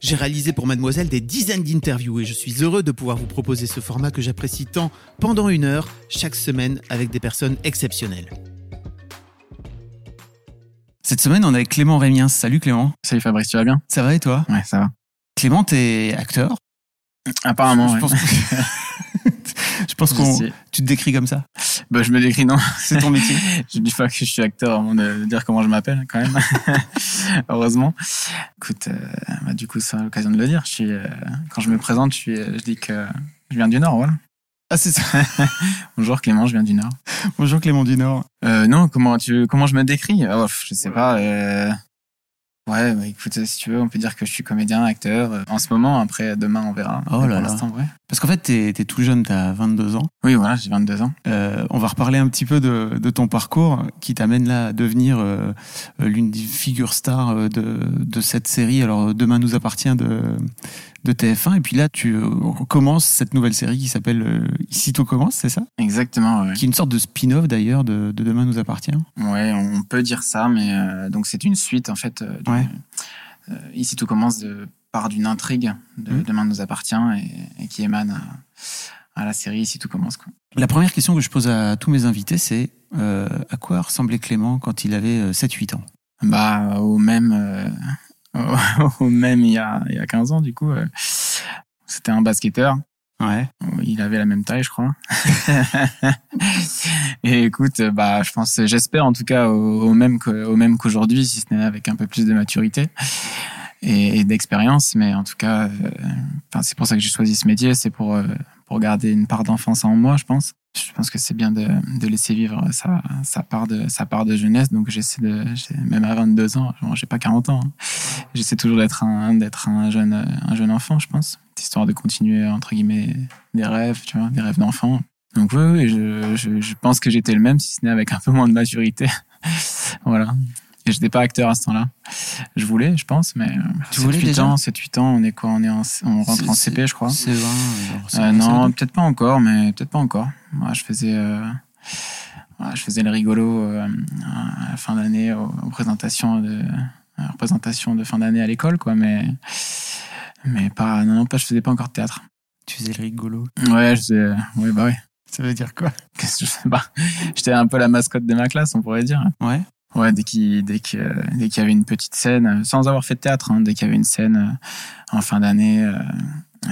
J'ai réalisé pour Mademoiselle des dizaines d'interviews et je suis heureux de pouvoir vous proposer ce format que j'apprécie tant pendant une heure chaque semaine avec des personnes exceptionnelles. Cette semaine, on est avec Clément Rémiens. Salut Clément. Salut Fabrice, tu vas bien? Ça va et toi? Ouais, ça va. Clément, t'es acteur? Apparemment, Je ouais. pense que- Je pense qu'on. Tu te décris comme ça Bah, je me décris, non. C'est ton métier Je dis pas que je suis acteur avant de dire comment je m'appelle, quand même. Heureusement. Écoute, euh, bah, du coup, c'est l'occasion de le dire. Je suis, euh, quand je me présente, je, suis, euh, je dis que je viens du Nord, voilà. Ah, c'est ça. Bonjour Clément, je viens du Nord. Bonjour Clément du Nord. Euh, non, comment, tu, comment je me décris? Oh, Je sais pas. euh, Ouais, bah, écoute, si tu veux, on peut dire que je suis comédien, acteur. euh, En ce moment, après, demain, on verra. Oh là là. ouais. Parce qu'en fait, t'es es tout jeune, t'as 22 ans. Oui, voilà, j'ai 22 ans. Euh, on va reparler un petit peu de, de ton parcours qui t'amène là à devenir euh, l'une des figures stars de, de cette série. Alors, Demain nous appartient de, de TF1. Et puis là, tu euh, commences cette nouvelle série qui s'appelle euh, Ici tout commence, c'est ça? Exactement, ouais. Qui est une sorte de spin-off d'ailleurs de, de Demain nous appartient. Ouais, on peut dire ça, mais euh, donc c'est une suite en fait. Ouais. euh, ici, tout commence de, par d'une intrigue de Mhm. Demain nous appartient et, et qui émane à, à la série Ici tout commence. Quoi. La première question que je pose à tous mes invités, c'est à quoi ressemblait Clément quand il avait euh, 7-8 ans? Bah, au même, même il y, a, il y a 15 ans, du coup, euh, c'était un basketteur. Ouais. Il avait la même taille, je crois. et écoute, bah, je pense, j'espère en tout cas au, au même que- au même qu'aujourd'hui, si ce n'est avec un peu plus de maturité et, et d'expérience. Mais en tout cas, euh, c'est pour ça que j'ai choisi ce métier, c'est pour euh, pour garder une part d'enfance en moi, je pense. Je pense que c'est bien de, laisser vivre sa, part de jeunesse. Donc j'essaie de, même à 22 ans, j'ai pas 40 ans. hein. J'essaie toujours d'être un jeune un jeune enfant, je pense, histoire de continuer entre guillemets des rêves, tu des rêves d'enfant. Donc oui, je, je pense que j'étais le même, si ce n'est avec un peu moins de maturité. voilà. Et j'étais pas acteur à ce temps-là. Je voulais, je pense, mais euh, Tu voulais 7-8 déjà ans, 7-8 ans, on est quoi On est en, on rentre en CP, je crois. C'est 20. Euh, non, peut-être pas encore, mais peut-être pas encore. Moi, je faisais, euh, je faisais le rigolo euh, à la fin d'année aux, aux présentations de, à la représentation de fin d'année à l'école, quoi. Mais, mais pas, non, non, pas, je faisais pas encore de théâtre. Tu faisais le rigolo. Ouais, je faisais, ouais, bah ouais. Ça veut dire quoi? Qu'est-ce que je sais pas. J'étais un peu la mascotte de ma classe, on pourrait dire. Ouais. Ouais, dès qu'il y avait une petite scène, euh, sans avoir fait de théâtre, hein, dès qu'il y avait une scène euh, en fin d'année, euh, euh,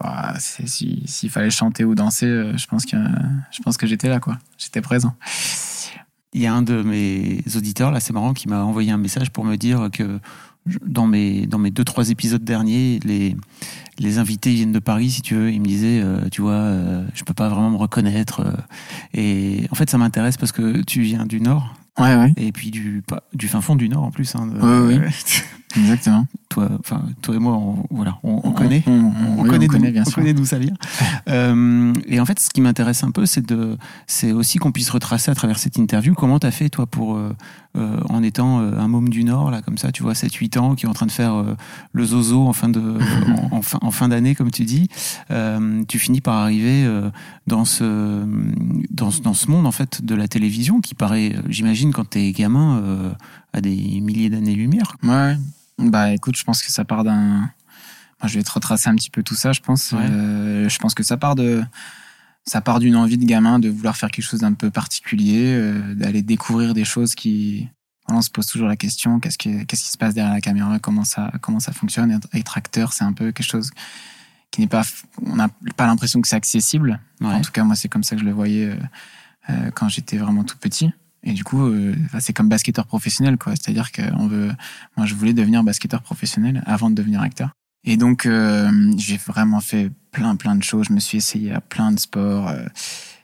bah, s'il fallait chanter ou danser, euh, je pense que je pense que j'étais là, quoi. J'étais présent. Il y a un de mes auditeurs, là, c'est marrant, qui m'a envoyé un message pour me dire que dans mes, dans mes deux, trois épisodes derniers, les, les invités viennent de Paris, si tu veux. Il me disait, euh, tu vois, euh, je peux pas vraiment me reconnaître. et en fait, ça m'intéresse parce que tu viens du Nord, Ouais, ouais, et puis du, pas- du fin fond du Nord en plus. Hein, de- Oui, oui. exactement. toi, enfin, toi et moi, on, voilà, on, on connaît. On, on- oui, connaît, on connaît, d'où- bien on sûr. connaît d'où ça vient. Euh, et en fait, ce qui m'intéresse un peu, c'est de, c'est aussi qu'on puisse retracer à travers cette interview comment t'as fait toi pour, euh, euh, en étant un môme du Nord là, comme ça, tu vois, 7-8 ans, qui est en train de faire le zozo en fin de, en, en fin, en fin d'année, comme tu dis, tu finis par arriver dans ce, dans, ce- dans ce monde en fait de la télévision qui paraît, j'imagine, quand t'es gamin, à des milliers d'années-lumière. Ouais. Bah écoute, je pense que ça part d'un. Moi, je vais te retracer un petit peu tout ça, je pense. Ouais. Euh, je pense que ça part de. Ça part d'une envie de gamin de vouloir faire quelque chose d'un peu particulier, euh, d'aller découvrir des choses qui. Voilà, on se pose toujours la question qu'est-ce qui, qu'est-ce qui se passe derrière la caméra, comment ça, comment ça fonctionne. Être, être acteur, c'est un peu quelque chose qui n'est pas, on n'a pas l'impression que c'est accessible. Ouais. En tout cas, moi, c'est comme ça que je le voyais euh, quand j'étais vraiment tout petit. Et du coup, euh, c'est comme basketteur professionnel, quoi. C'est-à-dire que on veut, moi, je voulais devenir basketteur professionnel avant de devenir acteur. Et donc, euh, j'ai vraiment fait plein, plein de choses. Je me suis essayé à plein de sports. euh,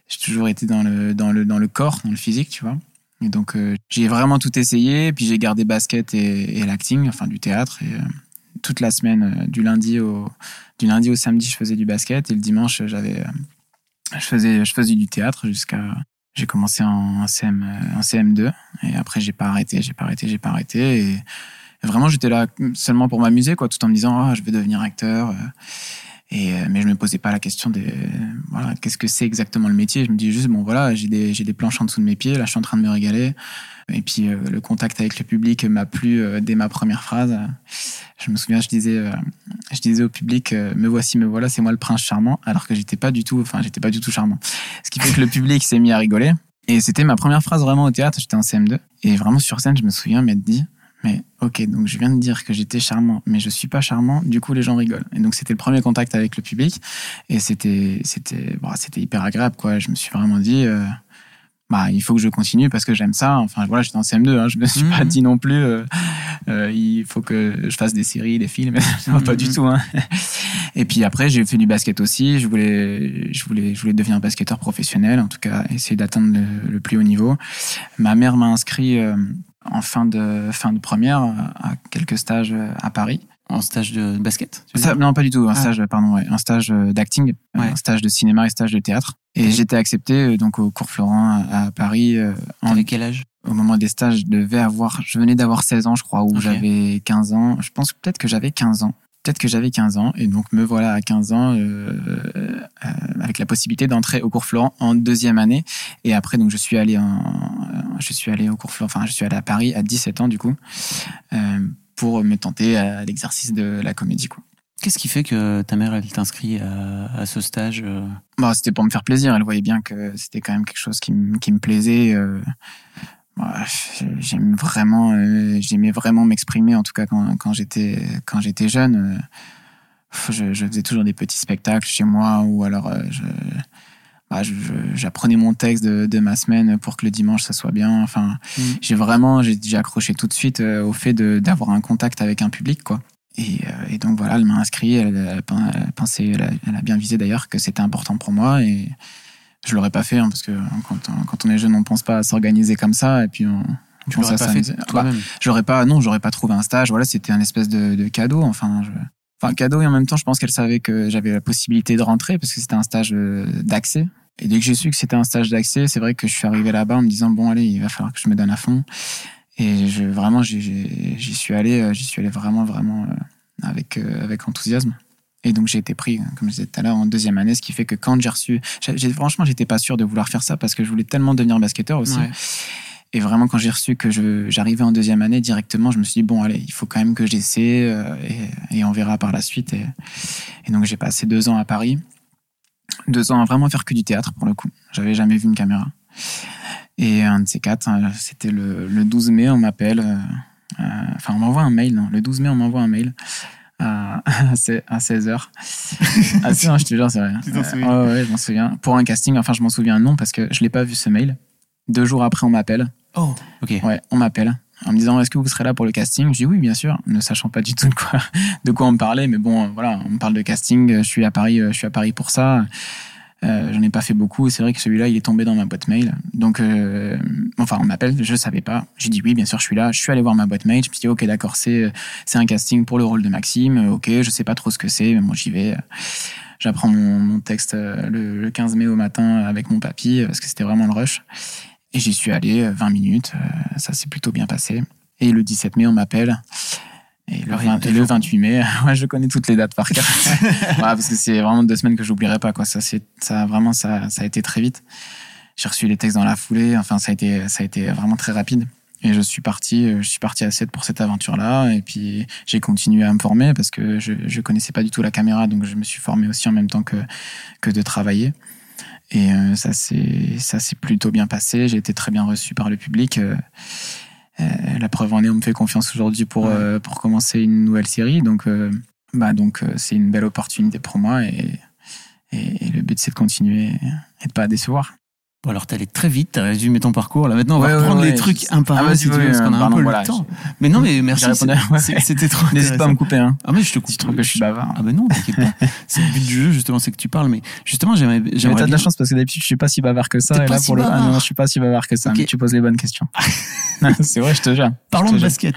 j'ai toujours été dans le, dans le, dans le corps, dans le physique, tu vois. Et donc, j'ai vraiment tout essayé. Puis j'ai gardé basket et, et l'acting, enfin du théâtre. Et toute la semaine, du lundi au, du lundi au samedi, je faisais du basket. Et le dimanche, j'avais, je faisais, je faisais du théâtre jusqu'à, j'ai commencé en, CM, euh, en CM2. Et après, j'ai pas arrêté, j'ai pas arrêté, j'ai pas arrêté. Et vraiment, j'étais là seulement pour m'amuser, quoi, tout en me disant, ah, je vais devenir acteur. Euh, mais je me posais pas la question de qu'est-ce que c'est exactement le métier? Je me dis juste, bon, voilà, j'ai des, j'ai des planches en dessous de mes pieds, là, je suis en train de me régaler. Et puis, euh, le contact avec le public m'a plu euh, dès ma première phrase. Je me souviens, je disais, je disais au public, me voici, me voilà, c'est moi le prince charmant, alors que j'étais pas du tout, enfin, j'étais pas du tout charmant. Ce qui fait que le public s'est mis à rigoler. Et c'était ma première phrase vraiment au théâtre, j'étais en CM2. Et vraiment sur scène, je me souviens m'être dit, mais ok, donc je viens de dire que j'étais charmant, mais je suis pas charmant, du coup les gens rigolent. Et donc c'était le premier contact avec le public, et c'était c'était bon, c'était hyper agréable quoi. Je me suis vraiment dit, euh, bah il faut que je continue parce que j'aime ça. Enfin voilà, j'étais en CM2, hein, je me suis pas Mhm. dit non plus, euh, euh, il faut que je fasse des séries, des films, pas du Mhm. tout. Hein. Et puis après j'ai fait du basket aussi. Je voulais je voulais je voulais devenir basketteur professionnel, en tout cas essayer d'atteindre le, le plus haut niveau. Ma mère m'a inscrit euh, en fin de fin de première à quelques stages à Paris. En stage de basket Ça- non, pas du tout. Un Ah. stage, pardon, ouais, un stage euh, d'acting, euh, Ouais. un stage de cinéma et stage de théâtre. Et j'étais accepté euh, donc au cours Florent à, Paris. euh, en- T'avais quel âge? au moment des stages, je devais avoir, je venais d'avoir 16 ans, je crois, ou j'avais 15 ans. Je pense peut-être que j'avais 15 ans. Peut-être que j'avais 15 ans. Et donc me voilà à 15 ans euh, euh, avec la possibilité d'entrer au cours Florent en deuxième année. Et après, donc je suis allé en, je suis allé au cours Florent, enfin je suis allé à Paris à 17 ans du coup. euh, pour me tenter à l'exercice de la comédie quoi. Qu'est-ce qui fait que ta mère, elle t'inscrit à, à ce stage Bon, c'était pour me faire plaisir. Elle voyait bien que c'était quand même quelque chose qui me plaisait. J'aime vraiment, euh, j'aimais vraiment m'exprimer. En tout cas, quand, quand j'étais quand j'étais jeune, euh, je, je faisais toujours des petits spectacles chez moi ou alors euh, je, bah, j'apprenais mon texte de, de ma semaine pour que le dimanche ça soit bien. Enfin, Mhm. j'ai vraiment, j'ai j'ai accroché tout de suite euh, au fait de- d'avoir un contact avec un public, quoi. Et, et donc voilà, elle m'a inscrit. Elle, elle, pen- elle pensait, elle a, elle a bien visé d'ailleurs que c'était important pour moi et je l'aurais pas fait hein, parce que quand on, quand on est jeune, on pense pas à s'organiser comme ça et puis on. on Tu pense à pas s'amuser. fait Bah, J'aurais pas, non, j'aurais pas trouvé un stage. Voilà, c'était un espèce de, de cadeau. Enfin, je, enfin cadeau et en même temps, je pense qu'elle savait que j'avais la possibilité de rentrer parce que c'était un stage euh, d'accès. Et dès que j'ai su que c'était un stage d'accès, c'est vrai que je suis arrivé là-bas en me disant bon allez, il va falloir que je me donne à fond. Et je vraiment, j'y suis allé, euh, j'y suis allé vraiment, vraiment avec euh, avec enthousiasme. Et donc j'ai été pris, comme je disais tout à l'heure, en deuxième année, ce qui fait que quand j'ai reçu, j'ai- franchement, j'étais pas sûr de vouloir faire ça parce que je voulais tellement devenir basketteur aussi. Ouais. Et vraiment, quand j'ai reçu que j'arrivais en deuxième année, directement, je me suis dit, bon, allez, il faut quand même que j'essaie euh, et, et on verra par la suite. Et, et donc, j'ai passé deux ans à Paris. Deux ans à vraiment faire que du théâtre, pour le coup. J'avais jamais vu une caméra. Et un de ces quatre, euh, c'était le, le 12 mai, on m'appelle. euh, Enfin, on m'envoie un mail, non. Le 12 mai, on m'envoie un mail à, à 16h. ah, si, non, je te jure, c'est vrai. Tu t'en Euh, souviens ouais, ouais, je m'en souviens. Pour un casting, enfin, je m'en souviens non, parce que je l'ai pas vu ce mail. Deux jours après, on m'appelle. Oh, ok. Ouais, on m'appelle en me disant est-ce que vous serez là pour le casting? Je dis oui, bien sûr, ne sachant pas du tout de quoi, de quoi on me parlait, mais bon, euh, voilà, on me parle de casting. Je suis à Paris, euh, je suis à Paris pour ça. Euh, J'en ai pas fait beaucoup. C'est vrai que celui-là, il est tombé dans ma boîte mail. Donc, euh, enfin, on m'appelle. Je savais pas. J'ai dit oui, bien sûr, je suis là. Je suis allé voir ma boîte mail. Je me suis dit ok, d'accord, c'est c'est un casting pour le rôle de Maxime. Euh, Ok, je sais pas trop ce que c'est, mais moi j'y vais. J'apprends mon, mon texte euh, le, le 15 mai au matin avec mon papy parce que c'était vraiment le rush. Et j'y suis allé euh, 20 minutes, euh, ça s'est plutôt bien passé. Et le 17 mai, on m'appelle. Et le, Rien 20 de et le jour. 28 mai, ouais, je connais toutes les dates par cœur. Parce que c'est vraiment deux semaines que j'oublierai pas. Quoi. Ça, c'est, ça, vraiment, ça, ça a été très vite. J'ai reçu les textes dans la foulée. Enfin, ça a été, ça a été vraiment très rapide. Et je suis parti, euh, je suis parti à 7 pour cette aventure-là. Et puis, j'ai continué à me former parce que je, je connaissais pas du tout la caméra. Donc, je me suis formé aussi en même temps que, que de travailler. Et euh, ça s'est plutôt bien passé. J'ai été très bien reçu par le public. Euh, la preuve en est, on me fait confiance aujourd'hui pour Ouais. euh, pour commencer une nouvelle série. Donc euh, bah donc c'est une belle opportunité pour moi et, et, le but c'est de continuer et de pas décevoir. Bon alors allé très vite, t'as résumé ton parcours. Là maintenant on va prendre les trucs un par ah, un si tu veux, parce qu'on a un peu le temps. Mais non mais merci. C'était trop. N'hésite pas à me couper. Hein. Ah mais je te coupe. Si tu trouves que je suis bavard. Ah ben non, t'inquiète pas. c'est le but du jeu justement, c'est que tu parles. Mais justement j'aimerais. Mais t'as de la chance parce que d'habitude je suis pas si bavard que ça. Et là pour le ah non je suis pas si bavard que ça. Mais tu poses les bonnes questions. c'est vrai, je te jure. Parlons de basket.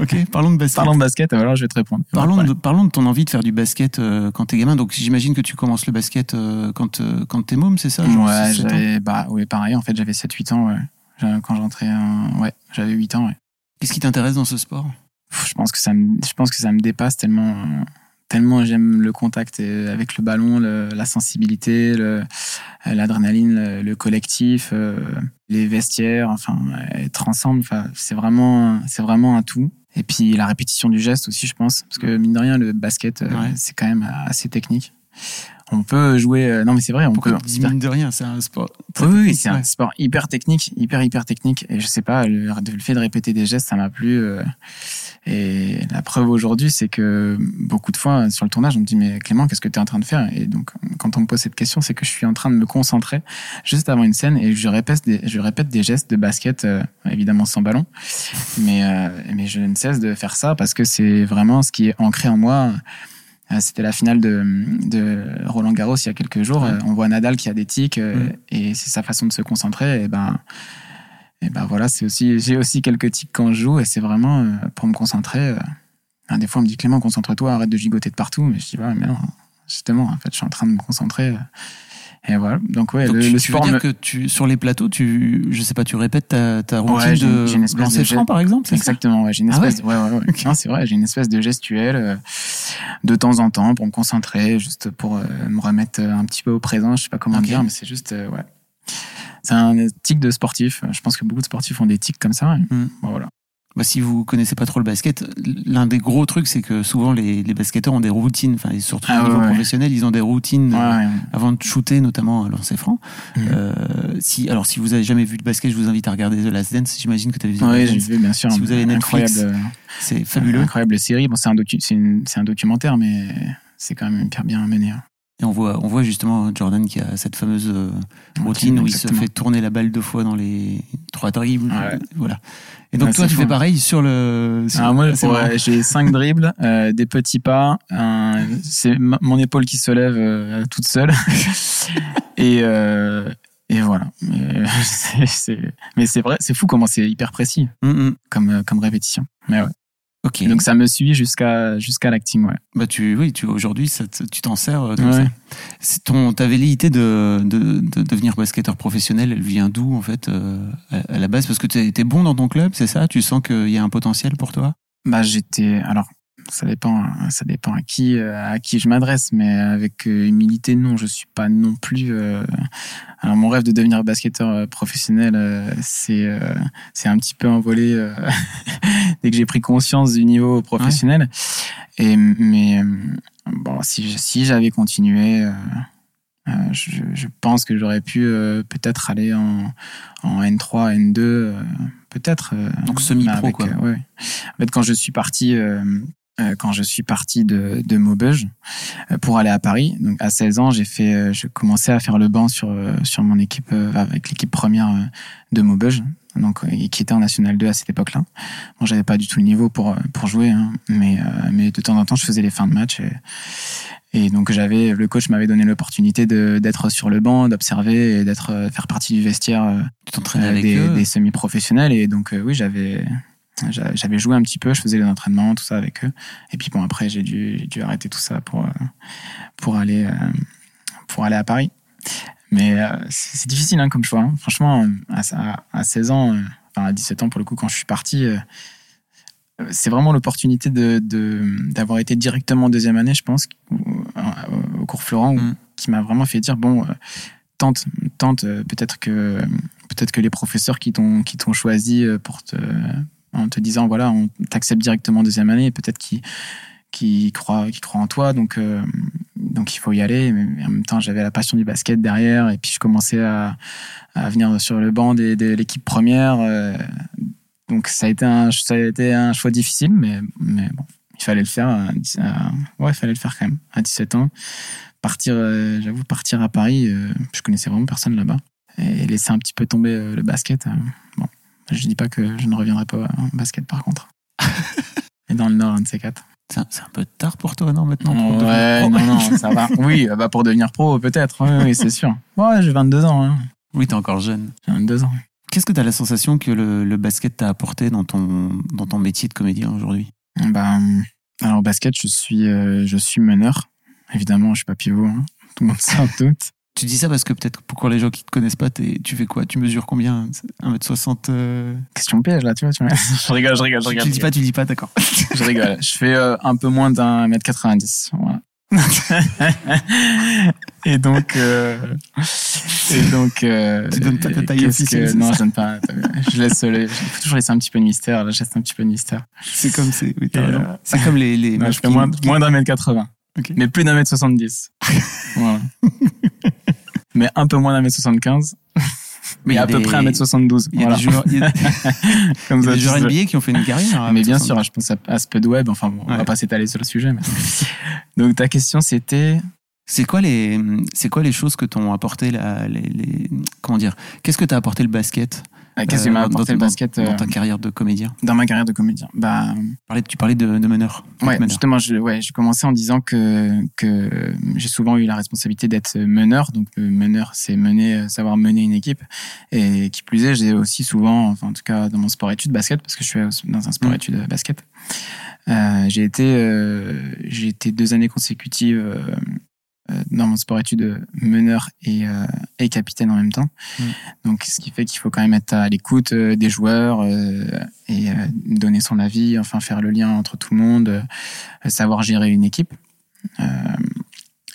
Ok, parlons de basket. Parlons de basket, alors je vais te répondre. Parlons de, parlons de ton envie de faire du basket euh, quand t'es gamin. Donc j'imagine que tu commences le basket euh, quand, euh, quand t'es môme, c'est ça Ouais, j'avais, bah, oui, pareil, en fait, j'avais 7-8 ans, ouais. Quand j'entrais, ouais, j'avais 8 ans, ouais. Qu'est-ce qui t'intéresse dans ce sport? Je pense que ça me, je pense que ça me dépasse tellement, tellement j'aime le contact avec le ballon, la sensibilité, l'adrénaline, le, collectif, les vestiaires, enfin, être ensemble, enfin, c'est vraiment, c'est vraiment un tout. Et puis la répétition du geste aussi, je pense, parce que mine de rien, le basket, euh, c'est quand même assez technique. On peut jouer. Euh, non, mais c'est vrai, on peut. Mine de rien, c'est un sport. Oui, oui, c'est un sport hyper technique, hyper hyper technique. Et je sais pas, le, le fait de répéter des gestes, ça m'a plu. Euh, et la preuve aujourd'hui, c'est que beaucoup de fois sur le tournage, on me dit mais Clément, qu'est-ce que tu es en train de faire? Et donc quand on me pose cette question, c'est que je suis en train de me concentrer juste avant une scène et je répète des, je répète des gestes de basket, euh, évidemment sans ballon, mais euh, mais je ne cesse de faire ça parce que c'est vraiment ce qui est ancré en moi. Euh, c'était la finale de, de, Roland Garros il y a quelques jours. On voit Nadal qui a des tics et c'est sa façon de se concentrer. Et ben et ben voilà, c'est aussi, j'ai aussi quelques tics quand je joue et c'est vraiment euh, pour me concentrer. Euh, des fois, on me dit Clément, concentre-toi, arrête de gigoter de partout. Mais je dis, ouais, mais non, justement, en fait, je suis en train de me concentrer. Euh, et voilà. Donc, ouais, le, tu, tu veux dire que tu, sur les plateaux, tu, je sais pas, tu répètes ta, ta routine de lancer franc, par exemple, Exactement, ouais, j'ai une ah espèce, ouais, ouais, ouais, Non, c'est vrai, j'ai une espèce de gestuelle, de temps en temps pour me concentrer, juste pour me remettre un petit peu au présent. Je sais pas comment dire, mais c'est juste, ouais c'est un tic de sportif. Je pense que beaucoup de sportifs ont des tics comme ça. Mm. voilà. Bah, si vous connaissez pas trop le basket, l'un des gros trucs, c'est que souvent les, les basketteurs ont des routines, enfin, surtout au ah niveau professionnel, ils ont des routines euh, avant de shooter, notamment à lancer franc. Mm. Euh, si, alors, si vous avez jamais vu de basket, je vous invite à regarder The Last Dance. J'imagine que tu as vu. Oui, j'ai vu, bien sûr. Si vous avez Netflix, euh, c'est fabuleux. Incroyable série. Bon, c'est un, docu c'est un documentaire, mais c'est quand même hyper bien mené. Hein. Et on voit, on voit justement Jordan qui a cette fameuse euh, routine où il se fait tourner la balle deux fois dans les trois dribbles. Voilà. Et donc toi, tu fais pareil sur le. Ah, moi, j'ai cinq dribbles, euh, des petits pas. c'est mon épaule qui se lève euh, toute seule. et et voilà. Mais c'est vrai, c'est fou comment c'est hyper précis mm, mm. comme comme répétition. Mais ouais. Ok. Donc ça me suit jusqu'à jusqu'à l'acting, ouais. Bah tu oui, tu aujourd'hui tu t'en sers euh, comme ouais. Ton ta velléité de, de, de devenir basketteur professionnel, elle vient d'où en fait euh, à, la base? Parce que tu étais bon dans ton club, c'est ça? Tu sens qu'il y a un potentiel pour toi? Bah j'étais alors ça dépend ça dépend à qui euh, à qui je m'adresse mais avec humilité non je suis pas non plus alors mon rêve de devenir basketteur professionnel, c'est euh, c'est un petit peu envolé dès que j'ai pris conscience du niveau professionnel. Et mais bon, si si j'avais continué, je, je, pense que j'aurais pu peut-être aller en, en N3, N2, peut-être. Donc semi-pro quoi. Ouais. En fait, quand je suis parti euh, quand je suis parti de, de Maubeuge euh, pour aller à Paris. Donc à 16 ans, j'ai fait, euh, je commençais à faire le banc sur sur mon équipe avec l'équipe première de Maubeuge, donc qui était en National 2 à cette époque-là. Bon, j'avais pas du tout le niveau pour pour jouer, hein, mais mais de temps en temps, je faisais les fins de match et, et donc j'avais le coach m'avait donné l'opportunité de d'être sur le banc, d'observer et d'être faire partie du vestiaire des, des semi-professionnels et donc oui j'avais j'avais joué un petit peu, je faisais les entraînements, tout ça avec eux. Et puis bon, après, j'ai dû, dû arrêter tout ça pour, euh, pour, aller, euh, pour aller à Paris. Mais euh, c'est difficile hein, comme choix. Hein. Franchement, à, à, 16 ans, enfin à 17 ans pour le coup, quand je suis parti, c'est vraiment l'opportunité de, d'avoir été directement en deuxième année, je pense, au, cours Florent, mm. qui m'a vraiment fait dire bon, tente, tente, peut-être que peut-être que les professeurs qui t'ont qui t'ont choisi pour te en te disant voilà, on t'accepte directement en deuxième année, peut-être qui qui croit qui en toi, donc euh, donc il faut y aller. Mais en même temps, j'avais la passion du basket derrière, et puis je commençais à, à venir sur le banc de, l'équipe première. Euh, donc ça a été un ça a été un choix difficile, mais mais bon, il fallait le faire. ouais, il fallait le faire quand même. À 17 ans, partir, euh, j'avoue, partir à Paris, je connaissais vraiment personne là-bas. Et laisser un petit peu tomber le basket. bon, je dis pas que je ne reviendrai pas en basket par contre. Et dans le Nord, un de ces quatre. C'est un, peu tard pour toi, non, maintenant pour Ouais, pro non, non, ça va. Oui, euh, bah pour devenir pro, peut-être. Oui, oui, c'est sûr. Ouais, j'ai 22 ans. Hein. Oui, t'es encore jeune. J'ai 22 ans. Qu'est-ce que tu as la sensation que le, le basket t'a apporté dans ton, dans ton métier de comédien aujourd'hui? Ben, alors basket, je suis, euh, je suis meneur. Évidemment, je suis pas pivot. hein. Tout le monde s'en doute. Tu dis ça parce que peut-être pour les gens qui te connaissent pas, tu fais quoi? Tu mesures combien? 1m60 euh... Question piège là, tu vois. Tu vois. je rigole, je rigole, je rigole. tu dis pas, tu dis pas, d'accord. Je rigole. Je fais euh, un peu moins d'un mètre 90. Voilà. et donc, euh, et donc, euh, Tu donnes pas ta taille officielle, que- Non, je donne pas. Je laisse, faut toujours laisser un petit peu de mystère. Là, je laisse un petit peu de mystère. C'est comme c'est. Oui, t'as Et, raison. euh, C'est comme les. les Non, je fais moins, qui- moins d'un mètre 80. Mais plus d'un mètre 70. voilà. Mais un peu moins d'un mètre 75. Mais Mais à peu près un mètre 72. Il y a Voilà. des joueurs, il y a- Comme il y a ça, des. NBA qui ont fait une carrière. à Mais bien 60. sûr, je pense à, à Spudweb. Enfin, bon, on Ouais. va pas s'étaler sur le sujet. Mais... Donc, ta question, c'était. C'est quoi les, c'est quoi les choses que t'ont apporté la, les, les- comment dire Qu'est-ce que t'as apporté le basket Qu'est-ce qui m'a dans- apporté dans- le basket dans euh, ta carrière de comédien dans ma carrière de comédien Bah, Tu parlais, tu parlais de, de meneur. ouais, meneur. justement, je, ouais, j'ai commencé en disant que, que j'ai souvent eu la responsabilité d'être meneur. Donc, euh, meneur, c'est mener, euh, savoir mener une équipe. Et qui plus est, j'ai aussi souvent, enfin, en tout cas, dans mon sport-études basket, parce que je suis dans un sport-études euh, basket, euh, j'ai été, euh, j'ai été deux années consécutives dans mon sport-études meneur et, euh, et capitaine en même temps. Mm. Donc, ce qui fait qu'il faut quand même être à l'écoute euh, des joueurs euh, et euh, donner son avis, enfin faire le lien entre tout le monde, euh, savoir gérer une équipe euh,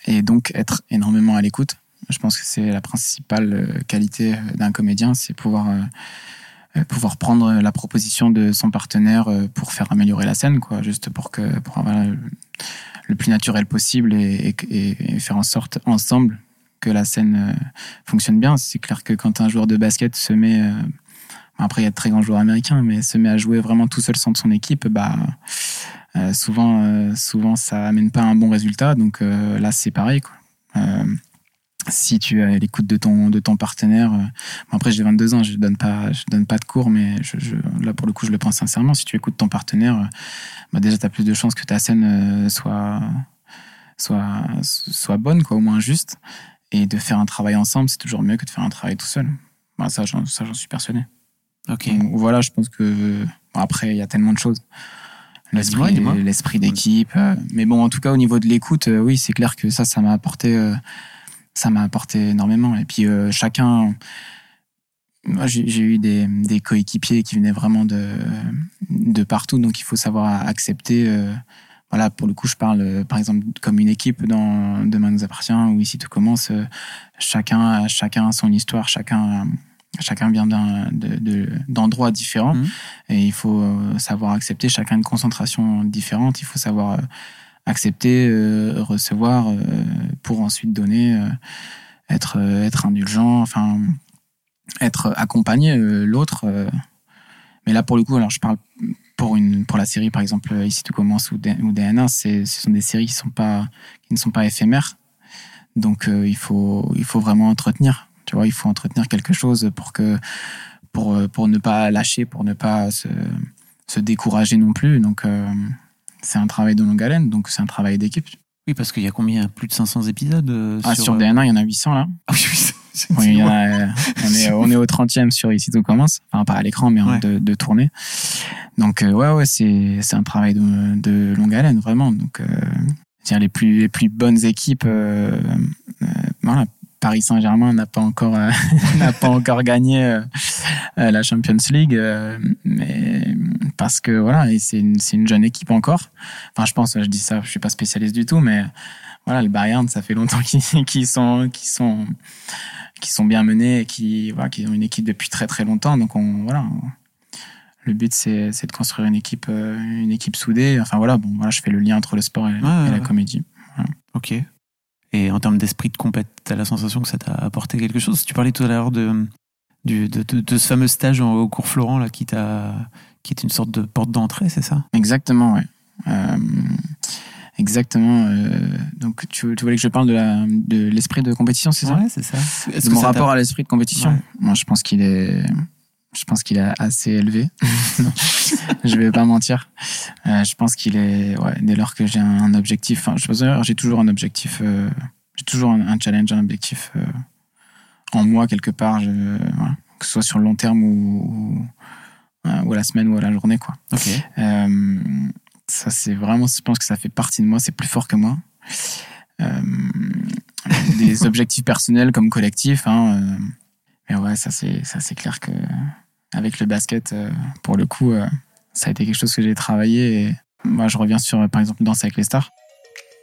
et donc être énormément à l'écoute. Je pense que c'est la principale euh, qualité euh, d'un comédien, c'est pouvoir euh, euh, pouvoir prendre la proposition de son partenaire euh, pour faire améliorer la scène, quoi, juste pour que pour avoir le, plus naturel possible et, faire en sorte ensemble que la scène euh, fonctionne bien. C'est clair que quand un joueur de basket se met euh, après, il y a de très grands joueurs américains, mais se met à jouer vraiment tout seul sans son équipe, bah, euh, souvent, souvent, ça amène pas un bon résultat. Donc là, c'est pareil. Quoi. Si tu es à l'écoute de ton, de ton partenaire, euh, bon, après j'ai 22 ans, je donne pas, je donne pas de cours, mais je, je- là pour le coup, je le pense sincèrement. Si tu écoutes ton partenaire, euh, bah, déjà tu as plus de chances que ta scène euh, soit, soit, soit bonne, quoi, au moins juste. Et de faire un travail ensemble, c'est toujours mieux que de faire un travail tout seul. Bah, ça, j'en, suis persuadé. Ok. Donc, voilà, je pense que bon, après, il y a tellement de choses. Bah, L'esprit, l'esprit d'équipe. mais bon, en tout cas, au niveau de l'écoute, euh, oui, c'est clair que ça, ça m'a apporté, euh, ça m'a apporté énormément. Et puis, euh, chacun, moi, j'ai eu des, des coéquipiers qui venaient vraiment de, de partout, donc il faut savoir accepter. euh, voilà, pour le coup, je parle, euh, par exemple, comme une équipe dans Demain nous appartient, ou ici tout commence. euh, chacun, a- chacun a son histoire, chacun, chacun vient d'un- de- de- d'endroits différents. Mhm. Et il faut savoir accepter chacun une concentration différente. Il faut savoir accepter, euh, recevoir, euh, pour ensuite donner, euh, être, être indulgent, enfin, être accompagné l'autre. Mais là, pour le coup, alors je parle pour, une, pour la série, par exemple, Ici tout commence ou, DNA, ce sont des séries qui, sont pas, qui ne sont pas éphémères. Donc, il, faut, il faut vraiment entretenir. Tu vois, il faut entretenir quelque chose pour que pour, pour ne pas lâcher, pour ne pas se, se décourager non plus. Donc, c'est un travail de longue haleine, donc c'est un travail d'équipe. Oui, parce qu'il y a combien? Plus de 500 épisodes euh, Ah, sur, DNA, il y en a 800 là. Ah oui, oui, a, euh, on, est, on est au 30e sur Ici tout commence. Enfin, pas à l'écran, mais en Ouais. de, de tournée. Donc, euh, ouais, ouais, c'est, c'est un travail de, de longue haleine, vraiment. Donc, euh, dire les plus, les plus bonnes équipes, euh, voilà. Paris Saint-Germain n'a pas encore n'a pas encore gagné la Champions League, mais parce que voilà, c'est une, une jeune équipe encore. Enfin, je pense, je dis ça, je suis pas spécialiste du tout, mais voilà, le Bayern, ça fait longtemps qu'ils sont qui sont qui sont bien menés et qui voilà, qui ont une équipe depuis très très longtemps. Donc on voilà, on- le but c'est de construire une équipe euh, une équipe soudée. Enfin voilà, bon voilà, je fais le lien entre le sport et, Ouais, et ouais, la comédie. Ok. Et en termes d'esprit de compète, t'as la sensation que ça t'a apporté quelque chose? Tu parlais tout à l'heure de, du- de, de, de ce fameux stage au cours Florent là, qui, t'a, qui est une sorte de porte d'entrée, c'est ça? Exactement, ouais. Euh, exactement. euh, donc, tu, tu voulais que je parle de l'esprit de compétition, c'est ça? Ouais, c'est ça. Est-ce De mon ça rapport à l'esprit de compétition? Ouais. Moi, je pense qu'il est, je pense qu'il est assez élevé. je vais pas mentir. Euh, je pense qu'il est, ouais, dès lors que j'ai un objectif, enfin, je j'ai toujours un objectif, j'ai toujours un, un challenge, un objectif en moi quelque part, je, que ce soit sur le long terme ou, ou, ou à la semaine ou à la journée, quoi. Euh, ça, c'est vraiment, je pense que ça fait partie de moi, c'est plus fort que moi. Euh, des objectifs personnels comme collectifs. Hein, euh, mais ouais, ça, c'est, ça, c'est clair que avec le basket, euh, pour le coup, euh, ça a été quelque chose que j'ai travaillé. Et moi, je reviens sur, par exemple, Danse avec les stars.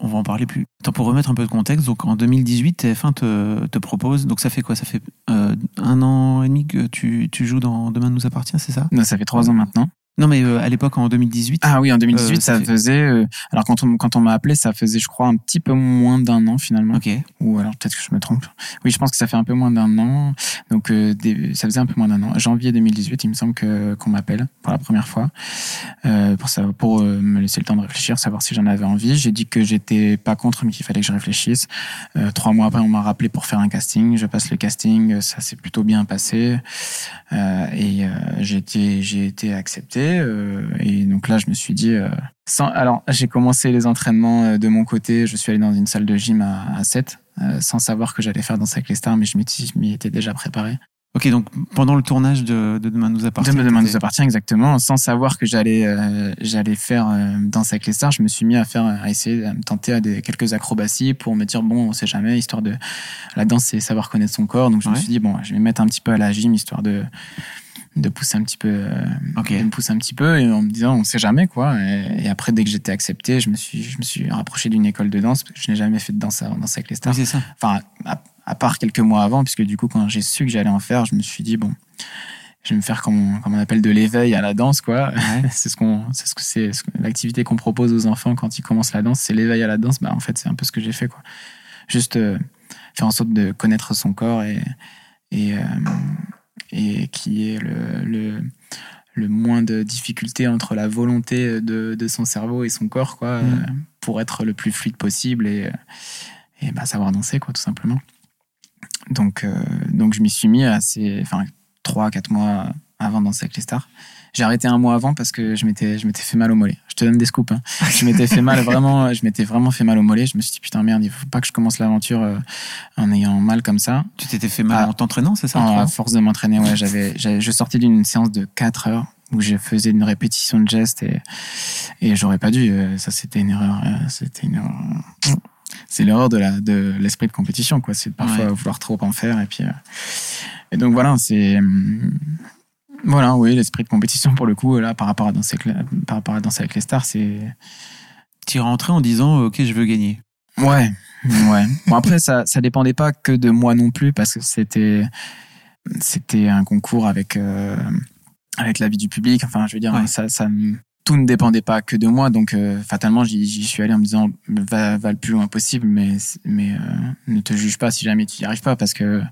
On va- en parler plus. Pour remettre un peu de contexte, donc en 2018, TF1 te, propose, donc ça fait quoi? Ça fait euh, un an et demi que tu, joues dans Demain nous appartient, c'est ça? Ça fait trois ans maintenant. Non, mais euh, à l'époque, en 2018. Ah oui, en 2018, Euh, ça ça, fait- faisait. euh, alors quand on quand on m'a appelé, ça faisait, je crois, un petit peu moins d'un an finalement. Ok. Ou alors peut-être que je me trompe. Oui, je pense que ça fait un peu moins d'un an. Donc des- ça faisait un peu moins d'un an. Janvier 2018, il me semble que qu'on m'appelle pour la première fois pour savoir, pour me laisser le temps de réfléchir, savoir si j'en avais envie. J'ai dit que j'étais pas contre, mais qu'il fallait que je réfléchisse. Trois mois après, on m'a rappelé pour faire un casting. Je passe le casting, ça s'est plutôt bien passé et j'ai été j'ai été accepté. Euh, et donc là, je me suis dit. euh, sans, alors, j'ai commencé les entraînements euh, de mon côté. Je suis allé dans une salle de gym à, à 7, euh, sans savoir que j'allais faire Danse avec les stars, mais je m'y étais déjà préparé. Ok, donc pendant le tournage de, de Demain nous appartient. Demain, demain nous appartient exactement, sans savoir que j'allais euh, j'allais faire euh, Danse avec les stars. Je me suis mis à faire, à essayer, à me tenter à des quelques acrobaties pour me dire bon, on sait jamais, histoire de la danse, c'est savoir connaître son corps. Donc je me suis dit bon, je vais me mettre un petit peu à la gym, histoire de de pousser un petit peu, euh, de me pousser un petit peu, et en me disant on sait jamais quoi. Et, et après, dès que j'étais accepté, je me suis je me suis rapproché d'une école de danse parce que je n'ai jamais fait de danse à Danse avec les stars Oui, ça. enfin à, à part quelques mois avant puisque du coup quand j'ai su que j'allais en faire je me suis dit bon je vais me faire comme on, comme on appelle de l'éveil à la danse quoi Ouais. c'est ce qu'on c'est ce que c'est l'activité qu'on propose aux enfants quand ils commencent la danse c'est l'éveil à la danse bah en fait c'est un peu ce que j'ai fait quoi juste euh, faire en sorte de connaître son corps et et euh, et qui est le, le le moins de difficultés entre la volonté de, de son cerveau et son corps quoi Mm. euh, pour être le plus fluide possible et euh, et bah, savoir danser quoi tout simplement donc euh, donc je m'y suis mis assez enfin trois quatre mois avant de danser avec les stars j'ai arrêté un mois avant parce que je m'étais je m'étais fait mal au mollet je te donne des scoops hein. je m'étais fait mal vraiment je m'étais vraiment fait mal au mollet je me suis dit putain merde il faut pas que je commence l'aventure euh, en ayant mal comme ça Tu t'étais fait mal Ah. en t'entraînant, c'est ça en- à force de m'entraîner ouais j'avais je sortais d'une séance de 4 heures où je faisais une répétition de gestes et et j'aurais pas dû euh, ça c'était une erreur euh, c'était une erreur c'est l'erreur de la de l'esprit de compétition quoi c'est parfois Ouais. vouloir trop en faire et puis euh, et donc voilà c'est hum, voilà oui l'esprit de compétition pour le coup là par rapport à danser avec la- par rapport à danser avec les stars c'est Tu es rentré en disant, ok, je veux gagner. Ouais, ouais. Bon après ça ça dépendait pas que de moi non plus parce que c'était c'était un concours avec euh, avec l'avis du public. Enfin, je veux dire, Ouais. ça ça tout ne dépendait pas que de moi donc euh, fatalement j'y suis allé en me disant va va le plus loin possible mais mais euh, ne te juge pas si jamais tu y arrives pas parce que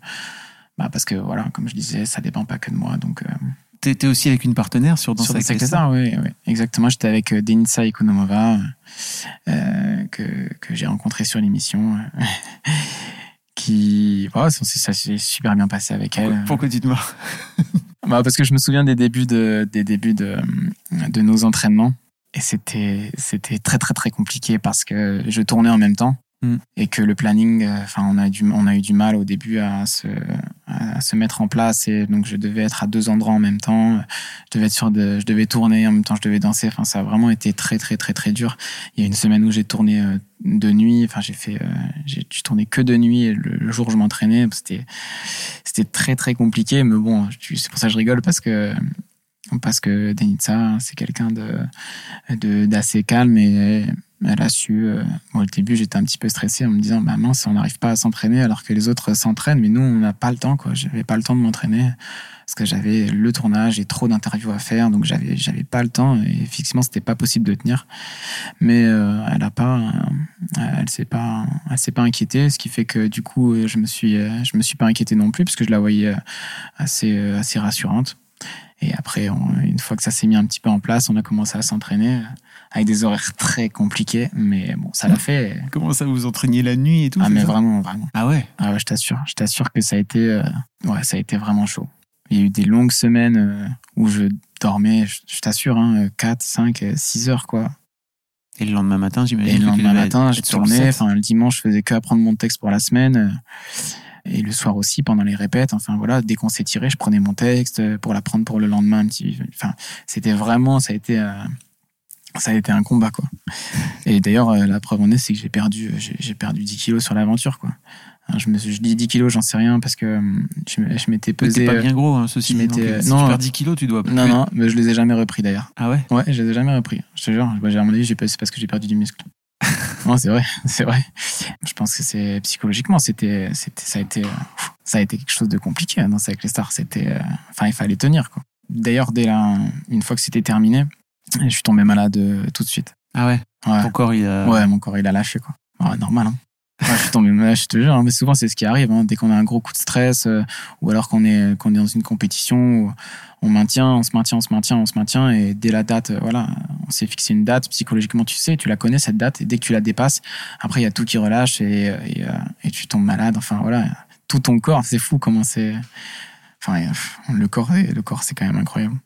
bah parce que voilà comme je disais ça dépend pas que de moi donc euh, T'étais aussi avec une partenaire sur Danse sur avec les stars. oui, oui, exactement. J'étais avec euh, Denisa Ikonomova, euh, que, que j'ai rencontré sur l'émission, qui, voilà, ça, ça s'est super bien passé avec elle. Pourquoi, tu te marres Bah, parce que je me souviens des débuts de, des débuts de, de nos entraînements. Et c'était, c'était très, très, très compliqué parce que je tournais en même temps. Mm. Et que le planning, enfin, on a, du, on a eu du mal au début à se, à se mettre en place. Et donc, je devais être à deux endroits en même temps. Je devais être sur de, je devais tourner en même temps, je devais danser. Enfin, ça a vraiment été très, très, très, très dur. Il y a une semaine où j'ai tourné euh, de nuit. Enfin, j'ai fait, euh, j'ai tourné que de nuit. Et le, jour où je m'entraînais, c'était, c'était très, très compliqué. Mais bon, c'est pour ça que je rigole parce que parce que Denitsa, c'est quelqu'un de de- d'assez calme et elle a su. euh, au début, j'étais un petit peu stressé en me disant, bah mince, on n'arrive pas à s'entraîner alors que les autres s'entraînent, mais nous, on n'a pas le temps, quoi. J'avais pas le temps de m'entraîner parce que j'avais le tournage et trop d'interviews à faire, donc j'avais j'avais pas le temps et effectivement, c'était pas possible de tenir. Mais euh, elle a pas, euh, s'est pas, pas inquiétée, ce qui fait que du coup, je me suis, euh, je me suis pas inquiété non plus parce que je la voyais assez, assez rassurante. Et après, une fois que ça s'est mis un petit peu en place, on a commencé à s'entraîner avec des horaires très compliqués, mais bon, ça l'a fait. Comment ça vous entraîniez la nuit et tout Ah, mais vraiment, vraiment. Ah ouais Ah ouais, je t'assure, je t'assure que ça a été, euh, ouais, ça a été vraiment chaud. Il y a eu des longues semaines euh, où je dormais, je, je t'assure, hein, 4, 5, 6 heures, quoi. Et le lendemain matin, j'imagine. Et le lendemain matin, tournais. set. Enfin, le dimanche, je faisais que apprendre mon texte pour la semaine. euh, Et le soir aussi, pendant les répètes. Enfin, voilà, dès qu'on s'est tiré, je prenais mon texte pour l'apprendre pour le lendemain. Enfin, c'était vraiment, ça a été, euh, ça a été un combat, quoi. Et d'ailleurs, euh, la preuve en est, c'est que j'ai perdu, j'ai j'ai perdu 10 kilos sur l'aventure, quoi. Hein, Je me suis, je dis 10 kilos, j'en sais rien, parce que euh, je, m'étais Mais T'es pesé. pas euh, bien gros, hein, ceci. euh, si non, tu perds 10 kilos, tu dois. Non, non, mais je les ai jamais repris d'ailleurs. Ah ouais? Ouais, je les ai jamais repris. Je te jure, j'ai- à mon avis, c'est parce que j'ai perdu du muscle. non, c'est vrai, c'est vrai. Je pense que c'est psychologiquement, c'était, c'était, ça a été, euh, ça a été quelque chose de compliqué hein, dans avec les stars. C'était, euh, enfin, il fallait tenir quoi. D'ailleurs, dès la, une fois que c'était terminé, je suis tombé malade euh, tout de suite. Ah ouais? Ouais, Ton corps, il a. ouais, mon corps il a lâché quoi. Ouais, normal. Hein. Ouais, je suis tombé malade, je te jure. hein, mais souvent, c'est ce qui arrive. hein, dès qu'on a un gros coup de stress, euh, ou alors qu'on est, qu'on est dans une compétition, où on maintient, on se maintient, on se maintient, on se maintient, et dès la date, euh, voilà, on s'est fixé une date. Psychologiquement, tu sais, tu la connais cette date, et dès que tu la dépasses, après, il y a tout qui relâche et, et, euh, et tu tombes malade. Enfin, voilà, tout ton corps, c'est fou comment c'est. Enfin, euh, le corps, le corps, c'est quand même incroyable.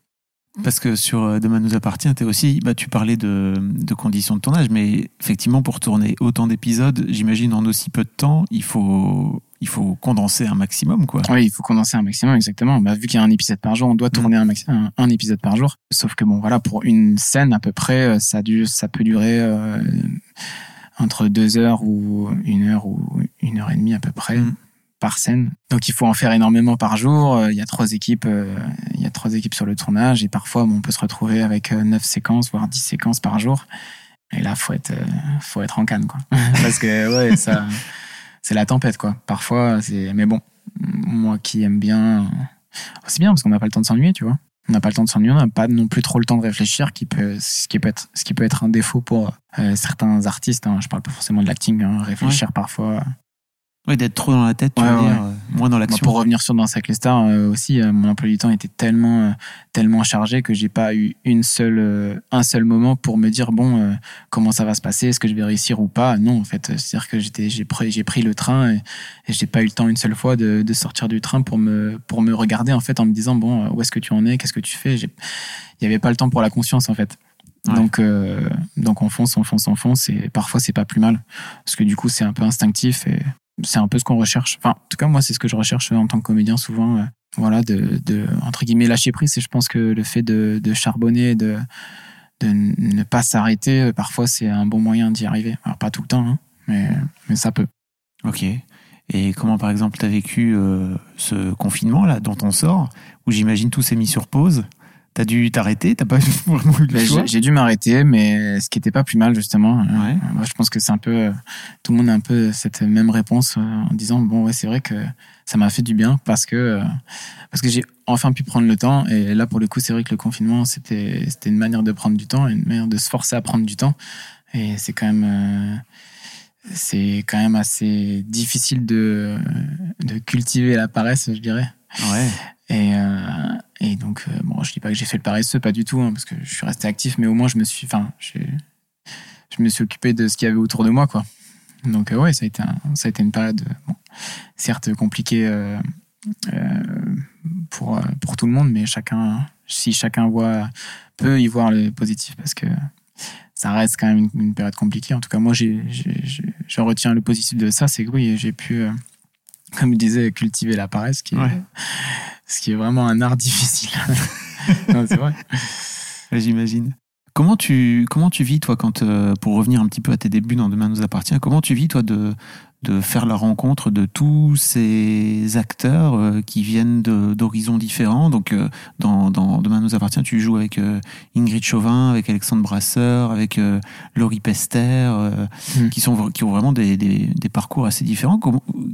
Parce que sur euh, Demain nous appartient, aussi, bah, tu parlais de, de conditions de tournage, mais effectivement, pour tourner autant d'épisodes, j'imagine en aussi peu de temps, il faut, il faut condenser un maximum, quoi. Oui, il faut condenser un maximum, exactement. Bah, vu qu'il y a un épisode par jour, on doit tourner un, maxi- un, un épisode par jour. Sauf que bon, voilà, pour une scène à peu près, euh, ça, dure, ça peut durer euh, entre deux heures ou une heure ou une heure et demie à peu près. Mm. Par scène. Donc il faut en faire énormément par jour. Euh, Il y a trois équipes, euh, il y a trois équipes sur le tournage et parfois on peut se retrouver avec euh, neuf séquences voire dix séquences par jour. Et là faut être faut être en canne quoi. Parce que ouais, ça c'est la tempête quoi. Parfois c'est mais bon, moi qui aime bien c'est bien parce qu'on n'a pas le temps de s'ennuyer, tu vois. On n'a pas le temps de s'ennuyer, on n'a pas non plus trop le temps de réfléchir, qui peut, ce, qui peut être, ce qui peut être un défaut pour euh, certains artistes. Hein. Je parle pas forcément de l'acting, hein. réfléchir parfois. Oui, d'être trop dans la tête, tu Ouais, veux ouais. dire, euh, moins dans Moi, l'action. pour revenir sur les stars euh, aussi, euh, mon emploi du temps était tellement, euh, tellement chargé que j'ai pas eu une seule, un seul moment pour me dire bon, comment ça va se passer, est-ce que je vais réussir ou pas? Non, en fait, c'est-à-dire que j'étais, j'ai pris, j'ai pris le train et, et j'ai pas eu le temps une seule fois de, de sortir du train pour me, pour me regarder en fait en me disant bon, où est-ce que tu en es, qu'est-ce que tu fais? Il y avait pas le temps pour la conscience en fait. Ouais. Donc, euh, donc on fonce, on fonce, on fonce, et parfois c'est pas plus mal, parce que du coup c'est un peu instinctif et c'est un peu ce qu'on recherche. Enfin, en tout cas moi c'est ce que je recherche en tant que comédien souvent, euh, voilà, de, de entre guillemets lâcher prise. Et je pense que le fait de, de charbonner, de de ne pas s'arrêter, euh, parfois c'est un bon moyen d'y arriver. Alors pas tout le temps, hein, mais mais ça peut. Ok. Et comment, par exemple, tu as vécu euh, ce confinement-là, dont on sort, où j'imagine tout s'est mis sur pause? T'as dû t'arrêter T'as pas vraiment eu le choix J'ai dû m'arrêter, mais ce qui était pas plus mal justement. Euh, Ouais. Moi, je pense que c'est un peu euh, tout le monde a un peu cette même réponse euh, en disant bon ouais c'est vrai que ça m'a fait du bien parce que parce que j'ai enfin pu prendre le temps et là pour le coup c'est vrai que le confinement c'était c'était une manière de prendre du temps, une manière de se forcer à prendre du temps et c'est quand même euh, c'est quand même assez difficile de de cultiver la paresse je dirais. Ouais. Et, euh, et donc, euh, bon, je dis pas que j'ai fait le paresseux, pas du tout, hein, parce que je suis resté actif, mais au moins je me suis, enfin, je me suis occupé de ce qu'il y avait autour de moi, quoi. Donc, euh, ouais, ça a été, ça a été une période, euh, certes compliquée euh, pour, pour tout le monde, mais chacun, si chacun voit, peut y voir le positif, parce que ça reste quand même une, période compliquée. En tout cas, moi, j'ai, je retiens le positif de ça, c'est que oui, j'ai pu, comme je disais, cultiver la paresse, ce qui est, Ouais. ce qui est vraiment un art difficile. c'est vrai. J'imagine. Comment tu, comment tu vis, toi, quand, euh, pour revenir un petit peu à tes débuts dans Demain nous appartient, comment tu vis, toi, de, de faire la rencontre de tous ces acteurs euh, qui viennent d'horizons différents. Donc, euh, dans, dans, Demain nous appartient, tu joues avec euh, Ingrid Chauvin, avec Alexandre Brasseur, avec Laurie Pester, mm. qui, sont, qui ont vraiment des, des, des parcours assez différents.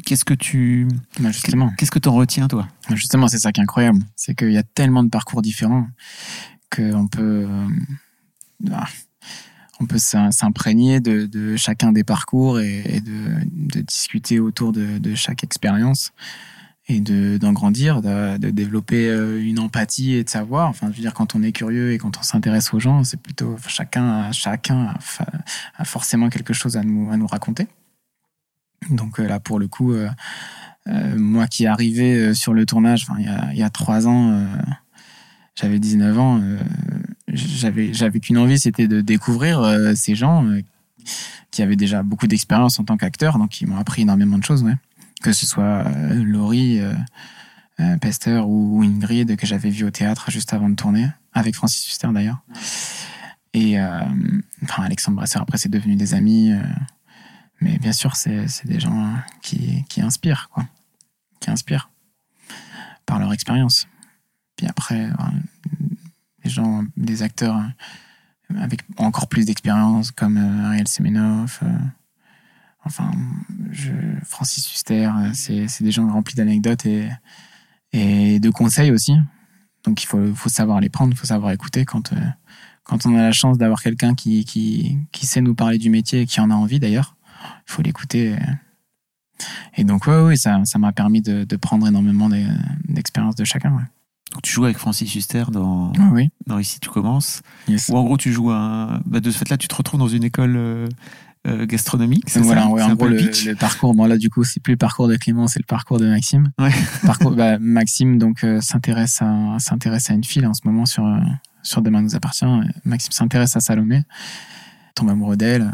Qu'est-ce que tu. Bah, justement. Qu'est-ce que tu en retiens, toi? Bah, Justement, c'est ça qui est incroyable. C'est qu'il y a tellement de parcours différents qu'on peut. Bah, on peut s'imprégner de, chacun des parcours et, de, discuter autour de, chaque expérience et d'en grandir, de, développer euh, une empathie et de savoir. Enfin, je veux dire, quand on est curieux et quand on s'intéresse aux gens, c'est plutôt chacun, chacun a, forcément quelque chose à nous, raconter. Donc euh, là, pour le coup, euh, moi qui arrivé sur le tournage, il y a trois ans, j'avais 19 ans j'avais j'avais qu'une envie, c'était de découvrir euh, ces gens euh, qui avaient déjà beaucoup d'expérience en tant qu'acteurs, donc ils m'ont appris énormément de choses, ouais. Que ce soit euh, Laurie, Pester ou Ingrid que j'avais vu au théâtre juste avant de tourner, avec Francis Huster d'ailleurs. Et enfin Alexandre Brasseur, après c'est devenu des amis, mais bien sûr c'est des gens qui, qui inspirent quoi, qui inspirent par leur expérience. Puis après, des gens, des acteurs euh, avec encore plus d'expérience comme euh, Ariel Semenov. Euh, enfin, Francis Huster, c'est des gens remplis d'anecdotes et, de conseils aussi. Donc il faut, savoir les prendre, il faut savoir écouter quand, quand on a la chance d'avoir quelqu'un qui, sait nous parler du métier et qui en a envie d'ailleurs. Il faut l'écouter. Et donc, oui, ouais, ça m'a permis de, prendre énormément d'expérience de chacun. Donc, tu joues avec Francis Huster dans, ah oui. dans Ici tu commences. Ou en gros, tu joues un. Bah, de ce fait-là, tu te retrouves dans une école euh, euh gastronomique. C'est voilà, ouais, en gros, le, le, parcours. Bon, là, du coup, c'est plus le parcours de Clément, c'est le parcours de Maxime. Ouais. Parcours, bah, Maxime donc euh, s'intéresse à s'intéresse à une fille en ce moment sur sur Demain nous appartient. Maxime s'intéresse à Salomé tombe amoureux d'elle,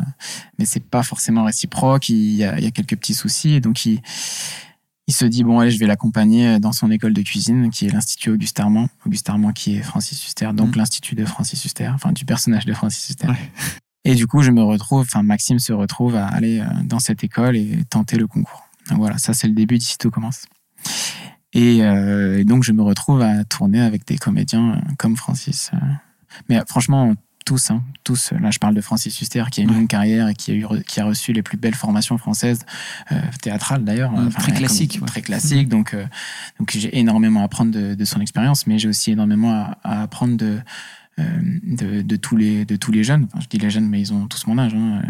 mais c'est pas forcément réciproque. Il y, a, il y a quelques petits soucis, et donc il, il se dit bon allez je vais l'accompagner dans son école de cuisine qui est l'institut Auguste Armand. Auguste Armand qui est Francis Huster donc mm. l'institut de Francis Huster enfin du personnage de Francis Huster. Et du coup je me retrouve enfin Maxime se retrouve à aller euh, dans cette école et tenter le concours. Donc voilà ça c'est le début d'ici tout commence euh, et, donc je me retrouve à tourner avec des comédiens euh, comme Francis mais franchement tous, hein, tous. Là, je parle de Francis Huster, qui a une longue carrière et qui a, eu, qui a reçu les plus belles formations françaises, euh, théâtrales d'ailleurs. très classique. Très classique. Donc, euh, donc j'ai énormément à apprendre de, de son expérience, mais j'ai aussi énormément à, à apprendre de, de, de, tous les de tous les jeunes. Enfin je dis les jeunes mais ils ont tous mon âge hein,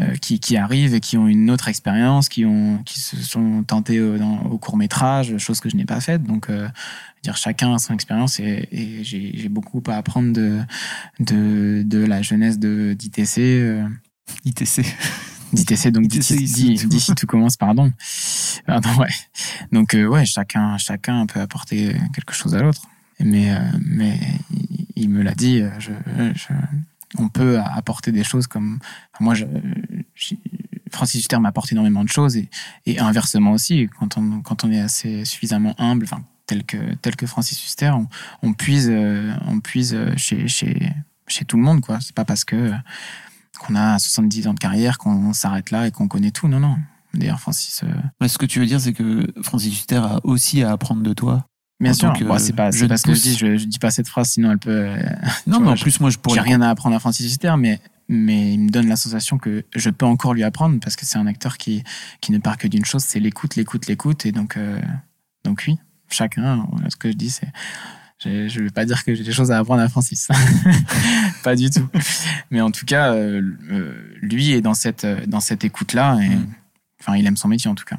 euh, qui, qui arrivent et qui ont une autre expérience qui ont qui se sont tentés au, dans, au court métrage chose que je n'ai pas faite. Donc euh, dire chacun a son expérience et, et j'ai beaucoup à apprendre de de, de la jeunesse de d'ITC ITC d'ITC donc d'ici tout commence pardon. Pardon ouais. Donc ouais chacun chacun peut apporter quelque chose à l'autre mais mais il me l'a dit, euh, je, on peut apporter des choses comme moi je, Francis Huster m'a apporté énormément de choses et, inversement aussi quand on quand on est assez suffisamment humble tel que tel que Francis Huster on, puise euh, on puise chez chez chez tout le monde quoi. C'est pas parce que qu'on a 70 ans de carrière qu'on s'arrête là et qu'on connaît tout. Non non. D'ailleurs Francis euh, ce que tu veux dire c'est que Francis Huster a aussi à apprendre de toi Bien sûr, c'est pas, c'est pas ce que je dis. Je, je, dis pas cette phrase, sinon elle peut. Euh, non, mais en plus, moi, je pourrais. J'ai rien à apprendre à Francis Huster, mais mais il me donne la sensation que je peux encore lui apprendre parce que c'est un acteur qui qui ne part que d'une chose, c'est l'écoute, l'écoute, l'écoute, et donc euh, donc oui, chacun. Ce que je dis, c'est je ne vais pas dire que j'ai des choses à apprendre à Francis. pas du tout. Mais en tout cas, euh, lui est dans cette, dans cette écoute-là. Et, mm. Enfin, il aime son métier en tout cas.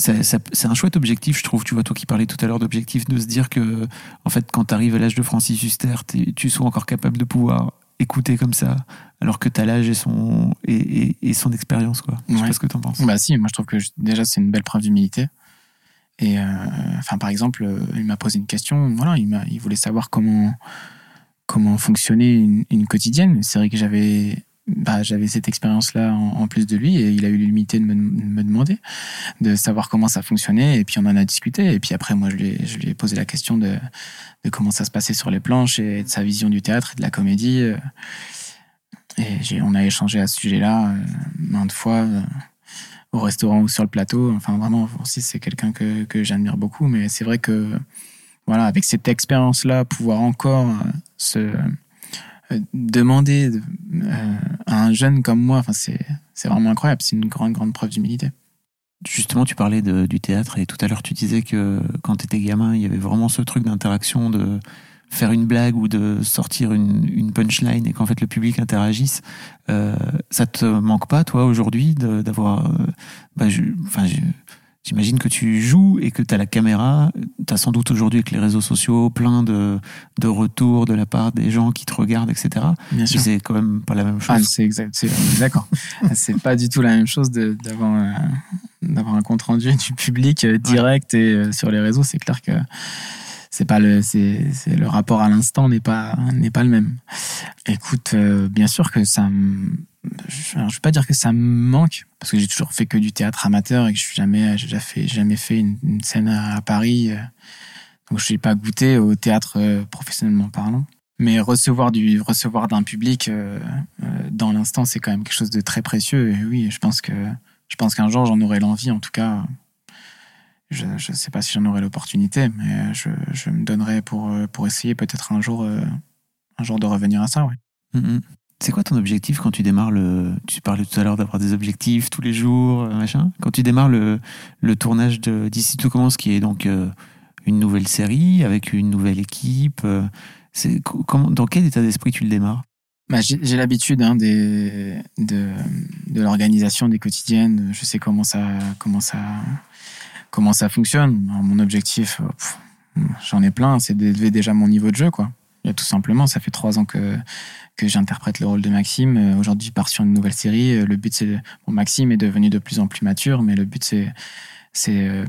C'est un chouette objectif, je trouve. Tu vois, toi qui parlais tout à l'heure d'objectif, de se dire que, en fait, quand tu arrives à l'âge de Francis Huster, tu sois encore capable de pouvoir écouter comme ça, alors que tu as l'âge et son, et, et, son expérience, quoi. Je sais pas ce que tu en penses. Bah si, moi je trouve que déjà c'est une belle preuve d'humilité. Et euh, enfin, par exemple, il m'a posé une question. Voilà, il, il voulait savoir comment comment fonctionnait une, une quotidienne. C'est vrai que j'avais bah, j'avais cette expérience-là en, plus de lui et il a eu l'humilité de me, demander de savoir comment ça fonctionnait et puis on en a discuté et puis après moi je lui ai, posé la question de, comment ça se passait sur les planches et de sa vision du théâtre et de la comédie et on a échangé à ce sujet-là euh, maintes fois euh, au restaurant ou sur le plateau. Enfin vraiment aussi c'est quelqu'un que, que j'admire beaucoup mais c'est vrai que voilà avec cette expérience-là pouvoir encore euh, se euh, demander euh, à un jeune comme moi, enfin, c'est, vraiment incroyable. C'est une grande, grande preuve d'humilité. Justement, tu parlais de, du théâtre et tout à l'heure, tu disais que quand tu étais gamin, il y avait vraiment ce truc d'interaction, de faire une blague ou de sortir une, une punchline et qu'en fait le public interagisse. Euh, ça te manque pas, toi, aujourd'hui, d'avoir. Euh, bah, J'imagine que tu joues et que tu as la caméra. Tu as sans doute aujourd'hui avec les réseaux sociaux plein de, de retours de la part des gens qui te regardent, etc. Bien sûr. C'est quand même pas la même chose. Ah, c'est exact. D'accord. c'est pas du tout la même chose d'avoir d'avoir un compte rendu du public euh, direct et euh, sur les réseaux. C'est clair que c'est pas le c'est le rapport à l'instant n'est pas n'est pas le même. Écoute, euh, bien sûr que ça je ne vais pas dire que ça me manque parce que j'ai toujours fait que du théâtre amateur et que je suis jamais j'ai fait jamais fait une, scène à, Paris euh, donc je n'ai pas goûté au théâtre euh, professionnellement parlant. Mais recevoir du recevoir d'un public euh, dans l'instant c'est quand même quelque chose de très précieux oui je pense que je qu'un jour j'en aurai l'envie en tout cas. Je ne sais pas si j'en aurai l'opportunité mais je, me donnerai pour pour essayer peut-être un jour un jour de revenir à ça oui. C'est quoi ton objectif quand tu démarres le. Tu parlais tout à l'heure d'avoir des objectifs tous les jours, euh, machin. Quand tu démarres le, le tournage de D'ici tout commence, qui est donc euh, une nouvelle série avec une nouvelle équipe, euh, c'est comment, dans quel état d'esprit tu le démarres? Bah, J'ai l'habitude hein, des, de, de l'organisation des quotidiennes. Je sais comment ça, comment ça, comment ça fonctionne. mon objectif, j'en ai plein, c'est d'élever déjà mon niveau de jeu, quoi. Et tout simplement, ça fait trois ans que que j'interprète le rôle de Maxime. Euh, aujourd'hui, je pars sur une nouvelle série. Euh, le but, c'est bon, Maxime est devenu de plus en plus mature, mais le but, c'est c'est euh,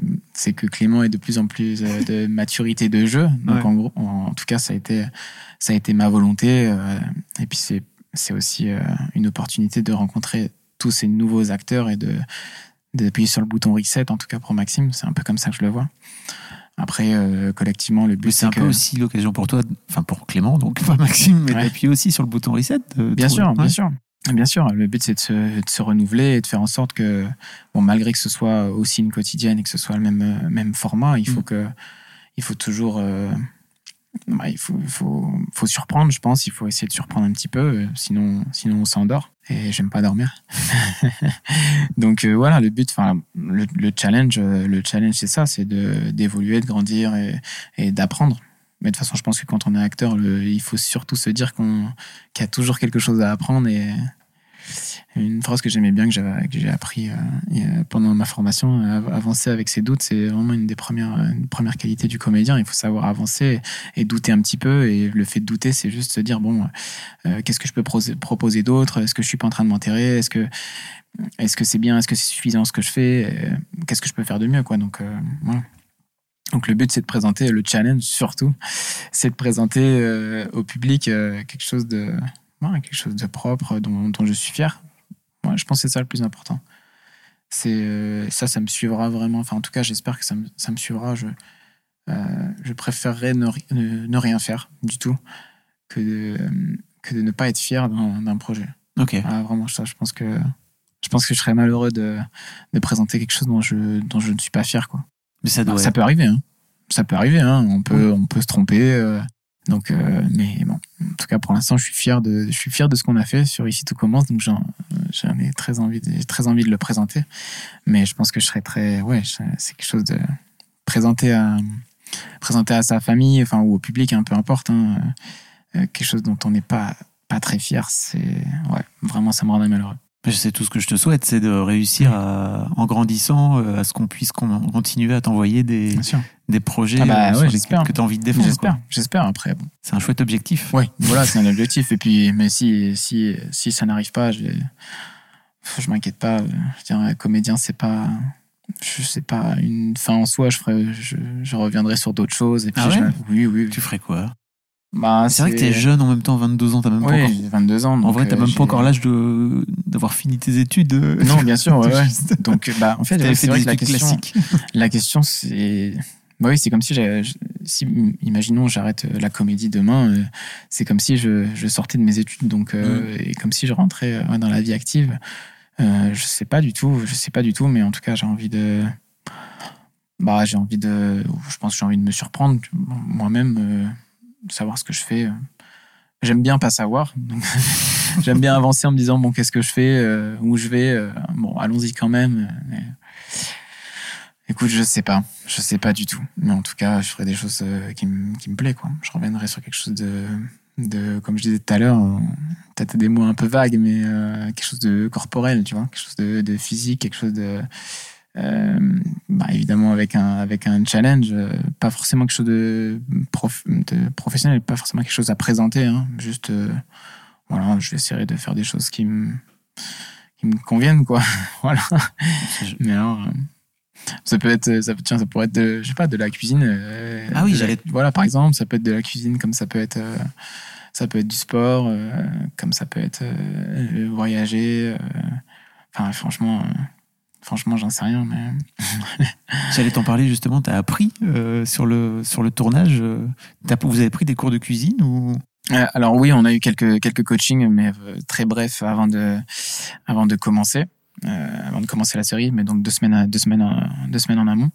que Clément ait de plus en plus de maturité de jeu. Donc en gros, en, tout cas, ça a été ça a été ma volonté. et puis c'est c'est aussi une opportunité de rencontrer tous ces nouveaux acteurs et de d'appuyer sur le bouton reset. En tout cas pour Maxime, c'est un peu comme ça que je le vois. Après, euh, collectivement, le but c'est un peu aussi l'occasion pour toi, enfin pour Clément, donc pas Maxime, mais d'appuyer aussi sur le bouton reset. bien sûr, bien sûr. Bien sûr, le but c'est de se, de se, renouveler et de faire en sorte que, bon, malgré que ce soit aussi une quotidienne et que ce soit le même, même format, il faut mm. que, il faut toujours euh, bah, il faut, faut, faut, surprendre, je pense. Il faut essayer de surprendre un petit peu, euh, sinon, sinon on s'endort. Et j'aime pas dormir. Donc euh, voilà, le but, enfin, le, le, challenge, euh, le challenge, c'est ça, c'est d'évoluer, de, grandir et, d'apprendre. Mais de toute façon, je pense que quand on est acteur, il faut surtout se dire qu'il y a toujours quelque chose à apprendre et, une phrase que j'aimais bien, que j'ai appris euh, pendant ma formation, euh, avancer avec ses doutes, c'est vraiment une des premières, une première qualités du comédien. Il faut savoir avancer et, douter un petit peu. Et le fait de douter, c'est juste se dire bon, euh, qu'est-ce que je peux proposer d'autre? Est-ce que je suis pas en train de m'enterrer? Est-ce que est-ce que c'est bien? Est-ce que c'est suffisant ce que je fais? Qu'est-ce que je peux faire de mieux quoi? Donc voilà. Donc le but c'est de présenter le challenge surtout, c'est de présenter au public quelque chose de quelque chose de propre dont je suis fier moi, je pense que c'est ça le plus important. C'est euh, ça, ça me suivra vraiment. Enfin, en tout cas, j'espère que ça me, ça me suivra. Je, euh, je préférerais ne, ne, rien faire du tout que de, que de ne pas être fier d'un projet. Ok. Ah, vraiment, ça, je pense que je pense que je serais malheureux de, de présenter quelque chose dont je, dont je ne suis pas fier, quoi. Mais ça doit. ça peut arriver, hein. Ça peut arriver, hein. On peut, on peut se tromper. Euh, donc, euh, mais bon, en tout cas pour l'instant, je suis fier de, je suis fier de ce qu'on a fait sur ici tout commence. Donc j'en, j'en ai très envie, de, très envie de le présenter. Mais je pense que je serais très, ouais, c'est quelque chose de présenter à, à sa famille, enfin ou au public, un peu importe, hein, euh, quelque chose dont on n'est pas pas très fier. C'est, ouais, vraiment, ça me rendrait malheureux. Je sais tout ce que je te souhaite, c'est de réussir à, en grandissant, euh, à ce qu'on puisse continuer à t'envoyer des, des projets Ah bah euh, ouais, lesquels- que tu as envie de défendre. J'espère, j'espère. Après, bon. C'est un chouette objectif. Oui, voilà, c'est un objectif. Et puis, mais si, si, si ça n'arrive pas, je, je m'inquiète pas. Je veux dire, un comédien, c'est pas, je sais pas une fin en soi. Je ferai, je, je reviendrai sur d'autres choses. Et puis, Ah ouais? je- oui, oui. Tu ferais quoi? Bah, C'est vrai que t'es jeune en même temps, 22 ans, t'as même pas Oui, encore. j'ai 22 ans. En vrai, t'as euh, même pas encore l'âge de d'avoir fini tes études. euh. Non, bien sûr, ouais, ouais. Donc, bah, en fait, c'est vrai que la question, la question, c'est, bah oui, c'est comme si si, imaginons, j'arrête euh, la comédie demain, euh, c'est comme si je, je sortais de mes études, donc, euh, et comme si je rentrais euh, dans la vie active. Euh, je sais pas du tout, je sais pas du tout, mais en tout cas, j'ai envie de, bah, j'ai envie de, je pense que j'ai envie de me surprendre moi-même, euh, savoir ce que je fais. euh. J'aime bien pas savoir, j'aime bien avancer en me disant bon, qu'est-ce que je fais, euh, où je vais. euh, bon, allons-y quand même. Écoute, je sais pas, je sais pas du tout. Mais en tout cas, je ferai des choses qui, me- qui plaît, quoi. Je reviendrai sur quelque chose de, de comme je disais tout à l'heure, peut-être des mots un peu vagues, mais quelque chose de corporel, tu vois, quelque chose de, de physique, quelque chose de, euh, bah, évidemment avec un avec un challenge, euh, pas forcément quelque chose de, prof- de professionnel, pas forcément quelque chose à présenter, hein, juste, euh, voilà, je vais essayer de faire des choses qui me qui me conviennent, quoi. voilà. Mais alors, ça peut être, ça, peut- tiens, ça pourrait être, de, je sais pas, de la cuisine. Ah oui, j'allais- Voilà, par exemple, ça peut être de la cuisine, comme ça peut être, ça peut être du sport, comme ça peut être voyager. Enfin, franchement, franchement, j'en sais rien, mais J'allais t'en parler justement. T'as appris euh, sur le sur le tournage. euh, vous avez pris des cours de cuisine ou? Euh, alors oui, on a eu quelques quelques coachings, mais euh, très brefs avant de avant de commencer, avant de commencer la série, mais donc deux semaines à- deux semaines en, deux semaines en amont.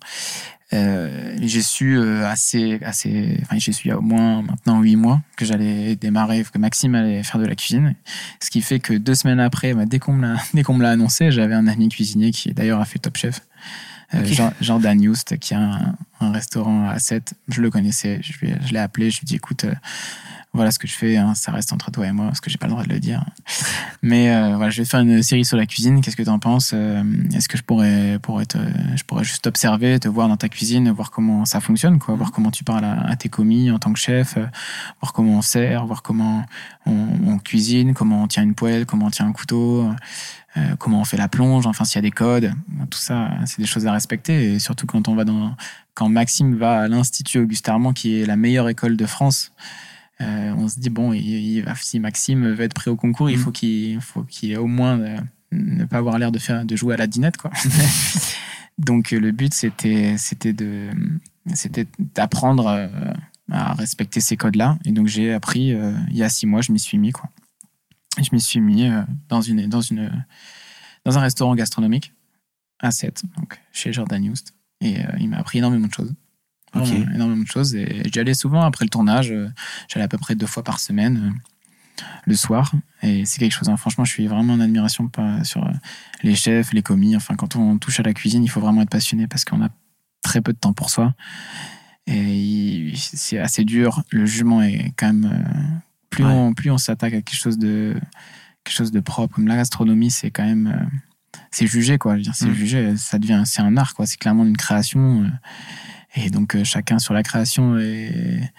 Euh, j'ai su euh, assez assez, enfin j'ai su il y a au moins maintenant huit mois que j'allais démarrer, que Maxime allait faire de la cuisine, ce qui fait que deux semaines après, bah, dès qu'on me l'a annoncé, j'avais un ami cuisinier qui d'ailleurs a fait Top Chef. Euh, Ok. Jean- Youst, qui a un, un restaurant à 7. Je le connaissais, je, lui je l'ai appelé, je lui ai dit écoute, euh, voilà ce que je fais, hein, ça reste entre toi et moi, parce que j'ai pas le droit de le dire. Mais euh, voilà, je vais faire une série sur la cuisine, qu'est-ce que tu en penses Euh, Est-ce que je pourrais, pourrais te- je pourrais juste observer, te voir dans ta cuisine, voir comment ça fonctionne, quoi, voir comment tu parles à, à tes commis en tant que chef, voir comment on sert, voir comment on, on cuisine, comment on tient une poêle, comment on tient un couteau, euh, comment on fait la plonge, enfin s'il y a des codes, tout ça, c'est des choses à respecter. Et surtout quand on va dans, quand Maxime va à l'Institut Auguste Armand, qui est la meilleure école de France, euh, on se dit bon, il, il va, si Maxime veut être prêt au concours, il Mm. faut qu'il faut qu'il ait au moins euh, ne pas avoir l'air de faire de jouer à la dinette, quoi. Donc le but c'était c'était de c'était d'apprendre à respecter ces codes-là. Et donc j'ai appris euh, il y a six mois, je m'y suis mis quoi. Je m'y suis mis euh, dans une dans une dans un restaurant gastronomique à 7, donc chez Jordan Youst. Et euh, il m'a appris énormément de choses. Ok. Vraiment énormément de choses. Et j'y allais souvent après le tournage. euh, J'allais à peu près deux fois par semaine le soir. Et c'est quelque chose, hein, franchement, je suis vraiment en admiration pas sur les chefs, les commis. Enfin, quand on touche à la cuisine, il faut vraiment être passionné parce qu'on a très peu de temps pour soi. Et c'est assez dur. Le jugement est quand même. Plus, Ouais. on, plus on s'attaque à quelque chose de quelque chose de propre, comme la gastronomie, c'est quand même. euh, c'est jugé, quoi. C'est Mm. jugé. Ça devient. C'est un art, quoi. C'est clairement une création. euh, et donc, euh, chacun sur la création est,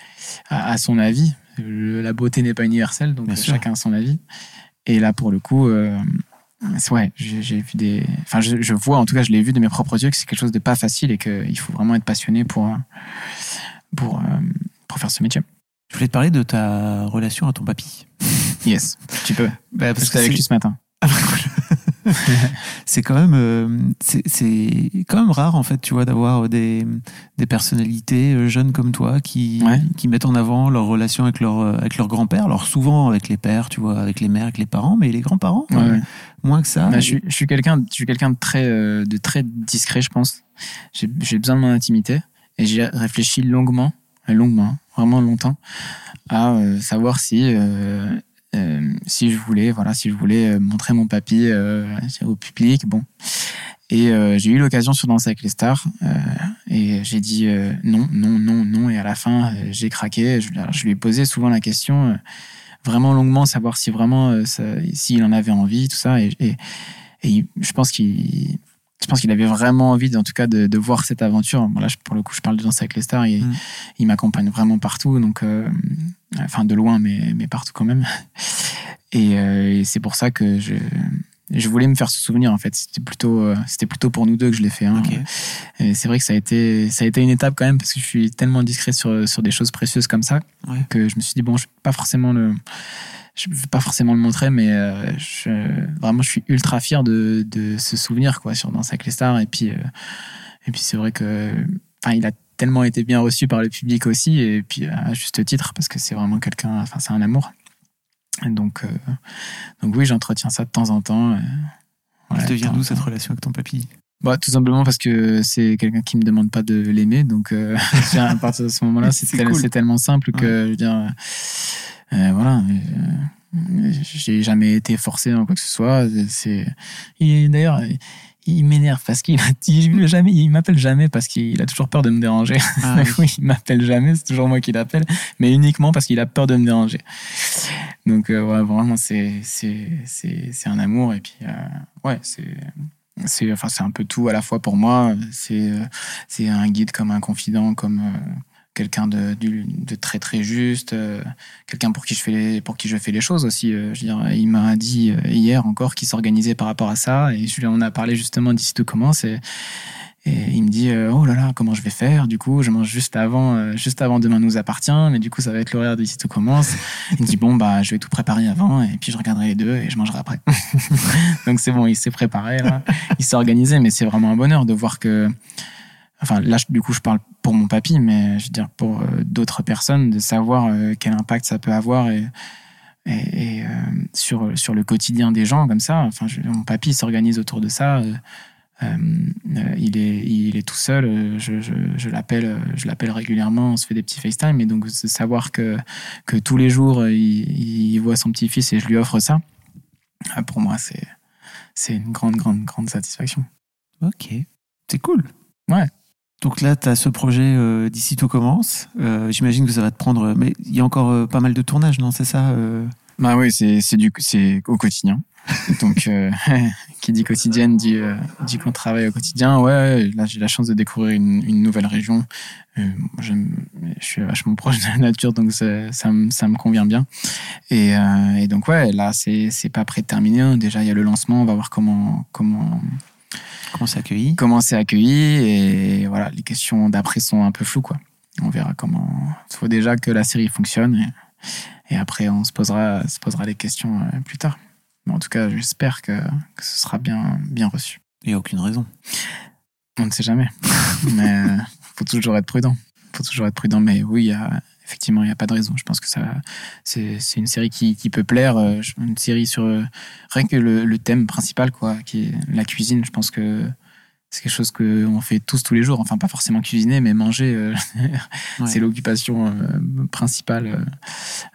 a, a son avis. Le- la beauté n'est pas universelle, donc Bien sûr. chacun a son avis. Et là, pour le coup, ouais, j'ai vu des. Enfin, je, je vois, en tout cas, je l'ai vu de mes propres yeux que c'est quelque chose de pas facile et qu'il faut vraiment être passionné pour, pour, pour faire ce métier. Je voulais te parler de ta relation à ton papy. Yes, tu peux. Bah, Parce que j'étais avec lui ce matin. c'est quand même euh, c'est quand même rare en fait tu vois d'avoir des des personnalités euh, jeunes comme toi qui Ouais. qui mettent en avant leur relation avec leur euh, avec leur grand-père alors souvent avec les pères tu vois avec les mères avec les parents mais les grands-parents Ouais, ouais. moins que ça Bah, je suis, je suis quelqu'un, je suis quelqu'un de très, euh, de très discret, je pense. J'ai, besoin de mon intimité et j'ai réfléchi longuement, longuement, vraiment longtemps, à euh, savoir si, euh, euh, si je voulais, voilà, si je voulais montrer mon papy au public, bon. Et euh, j'ai eu l'occasion sur Danse avec les stars euh, et j'ai dit euh, non, non, non, non. Et à la fin, j'ai craqué. Je, lui ai posé souvent la question, vraiment longuement, savoir si vraiment, s'il en avait envie, tout ça. Et, et, et je pense qu'il je pense qu'il avait vraiment envie, en tout cas, de, de voir cette aventure. Bon, là, pour le coup, je parle de Danser avec les stars. Il, Mm. il m'accompagne vraiment partout, donc, euh, enfin, de loin, mais, mais partout quand même. Et, euh, et c'est pour ça que je, je voulais me faire ce souvenir, en fait. C'était plutôt, euh, c'était plutôt pour nous deux que je l'ai fait. hein. Ok. Et c'est vrai que ça a été, ça a été une étape quand même, parce que je suis tellement discret sur, sur des choses précieuses comme ça, Ouais. que je me suis dit, bon, je vais pas forcément le, je vais pas forcément le montrer, mais euh, je, vraiment, je suis ultra fier de, de ce souvenir, quoi, sur Danse avec les stars. Et puis, euh, et puis c'est vrai que, enfin, il a tellement été bien reçu par le public aussi, et puis à juste titre, parce que c'est vraiment quelqu'un, enfin, c'est un amour. Donc, euh, donc oui, j'entretiens ça de temps en temps. euh, Elle ouais, te de vient temps d'où cette relation avec ton papy Bah, tout simplement parce que c'est quelqu'un qui me demande pas de l'aimer, donc euh, à partir de ce moment-là, c'est tel- cool. tellement simple que je veux dire, euh, voilà, j'ai jamais été forcé dans quoi que ce soit. C'est il- d'ailleurs. Il m'énerve parce qu'il il, jamais, il m'appelle jamais parce qu'il a toujours peur de me déranger. Ah, oui. il m'appelle jamais, c'est toujours moi qui l'appelle, mais uniquement parce qu'il a peur de me déranger. Donc euh, ouais, vraiment c'est un amour et puis euh, ouais c'est c'est enfin c'est un peu tout à la fois pour moi. C'est euh, c'est un guide comme un confident comme euh, quelqu'un de, très très juste, euh, quelqu'un pour qui je fais les, pour qui je fais les choses aussi. euh, je veux il m'a dit euh, hier encore qu'il s'organisait par rapport à ça et en a parlé justement d'ici tout commence et, il me dit oh là là comment je vais faire? Du coup je mange juste avant juste avant demain nous appartient mais du coup ça va être l'horaire d'ici tout commence. Il me dit bon bah je vais tout préparer avant et puis je regarderai les deux et je mangerai après. Donc c'est bon il s'est préparé il s'est organisé mais c'est vraiment un bonheur de voir que enfin là du coup je parle pour mon papy mais je veux dire pour euh, d'autres personnes de savoir euh, quel impact ça peut avoir et et, et, euh, sur sur le quotidien des gens comme ça enfin je- mon papy s'organise autour de ça il est il est tout seul je, je, je l'appelle je l'appelle régulièrement on se fait des petits FaceTime et donc de savoir que que tous les jours il, il voit son petit fils et je lui offre ça pour moi c'est c'est une grande grande grande satisfaction Ok. C'est cool. Ouais. Donc là, tu as ce projet euh, d'ici tout commence. Euh, J'imagine que ça va te prendre. Mais il y a encore euh, pas mal de tournages, non C'est ça euh? Bah oui, c'est c'est du c'est au quotidien. Donc euh, qui dit quotidienne dit euh, dit qu'on travaille au quotidien. Ouais, là j'ai la chance de découvrir une, une nouvelle région. Euh, moi, je suis vachement proche de la nature, donc ça ça me ça me convient bien. Et, euh, et donc ouais, là c'est c'est pas prêt de terminer. Déjà il y a le lancement, on va voir comment comment Comment c'est accueilli comment c'est accueilli et voilà les questions d'après sont un peu floues quoi. On verra comment. Il faut déjà que la série fonctionne et, et après on se posera se posera les questions euh, plus tard. Mais en tout cas j'espère que, que ce sera bien bien reçu. Il n'y a aucune raison. On ne sait jamais, mais euh, faut toujours être prudent. Faut toujours être prudent. Mais oui, il y a, effectivement, il n'y a pas de raison. Je pense que ça, c'est c'est une série qui, qui peut plaire. euh, Une série sur euh, rien que le, le thème principal, quoi, qui est la cuisine. Je pense que c'est quelque chose qu'on fait tous tous les jours. Enfin, pas forcément cuisiner, mais manger. euh, Ouais. C'est l'occupation euh, principale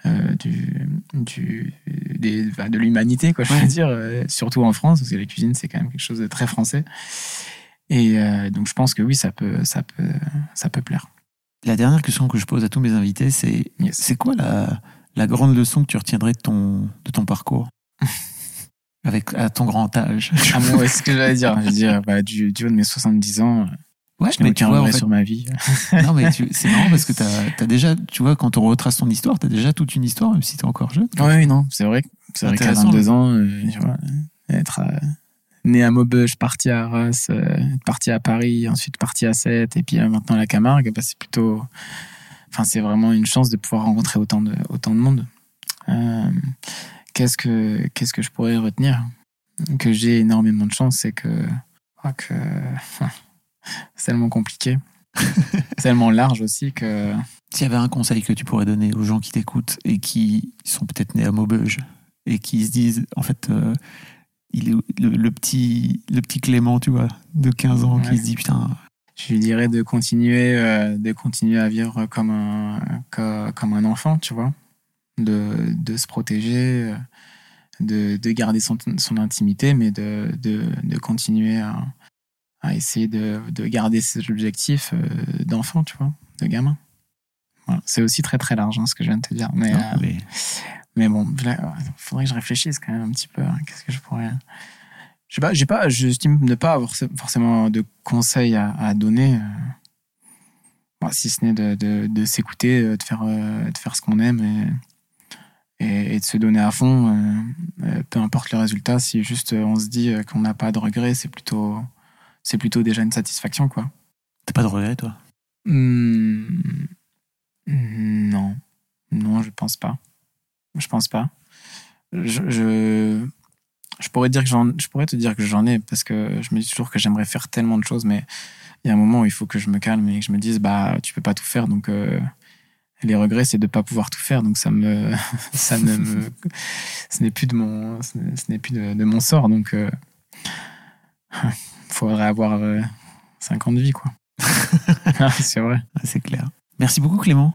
euh, du, du, des, de l'humanité, quoi, je Ouais. veux dire. surtout en France, parce que la cuisine, c'est quand même quelque chose de très français. Et donc, je pense que oui, ça peut, ça peut, ça peut plaire. La dernière question que je pose à tous mes invités, c'est Yes. c'est quoi la, la grande leçon que tu retiendrais de ton, de ton parcours Avec à ton grand âge? Ah, moi, ce que j'allais dire. Je veux dire, bah, du, du haut de mes 70 ans, Ouais, je mais tu aucun vois, en regret fait, sur ma vie. non, mais c'est marrant parce que tu as, déjà, tu vois, quand on retrace ton histoire, tu as déjà toute une histoire, même si tu es encore jeune. Oui, oui, non, c'est vrai. C'est vrai qu'à Intéressant. 22 ans, euh, tu vois, être euh, né à Maubeuge, parti à Arras, euh, parti à Paris, ensuite parti à Sète, et puis euh, maintenant à la Camargue, bah, c'est plutôt. Enfin, c'est vraiment une chance de pouvoir rencontrer autant de, autant de monde. Euh, qu'est-ce que qu'est-ce que je pourrais retenir? Que j'ai énormément de chance, c'est que. que c'est tellement compliqué. c'est tellement large aussi que. S'il y avait un conseil que tu pourrais donner aux gens qui t'écoutent et qui sont peut-être nés à Maubeuge et qui se disent, en fait, euh, il est le, le petit, le petit Clément, tu vois, de 15 ans, Ouais. qui se dit, putain, je lui dirais de continuer euh, de continuer à vivre comme un co- comme un enfant tu vois de, de se protéger euh, de, de garder son, son intimité mais de, de, de continuer à, à essayer de, de garder ses objectifs euh, d'enfant tu vois de gamin Voilà. c'est aussi très très large hein, ce que je viens de te dire mais, non, euh, mais mais bon, il faudrait que je réfléchisse quand même un petit peu. hein. Qu'est-ce que je pourrais. Je sais pas, j'ai pas, j'estime ne pas avoir forcément de conseils à, donner, euh, si ce n'est de, de, s'écouter, de faire, de faire ce qu'on aime et, et, de se donner à fond, peu importe le résultat. Si juste on se dit qu'on n'a pas de regrets, c'est plutôt, c'est plutôt déjà une satisfaction, quoi. T'as pas de regrets, toi? Mmh, Non, non, je pense pas. Je pense pas. Je, je, je pourrais dire que je pourrais te dire que j'en ai parce que je me dis toujours que j'aimerais faire tellement de choses, mais il y a un moment où il faut que je me calme et que je me dise bah tu peux pas tout faire, donc euh, les regrets c'est de pas pouvoir tout faire, donc ça me, ça ne me, ce n'est plus de mon, ce n'est plus de, mon sort, donc il euh, faudrait avoir 5 euh, ans de vie quoi. c'est vrai, c'est clair. Merci beaucoup Clément.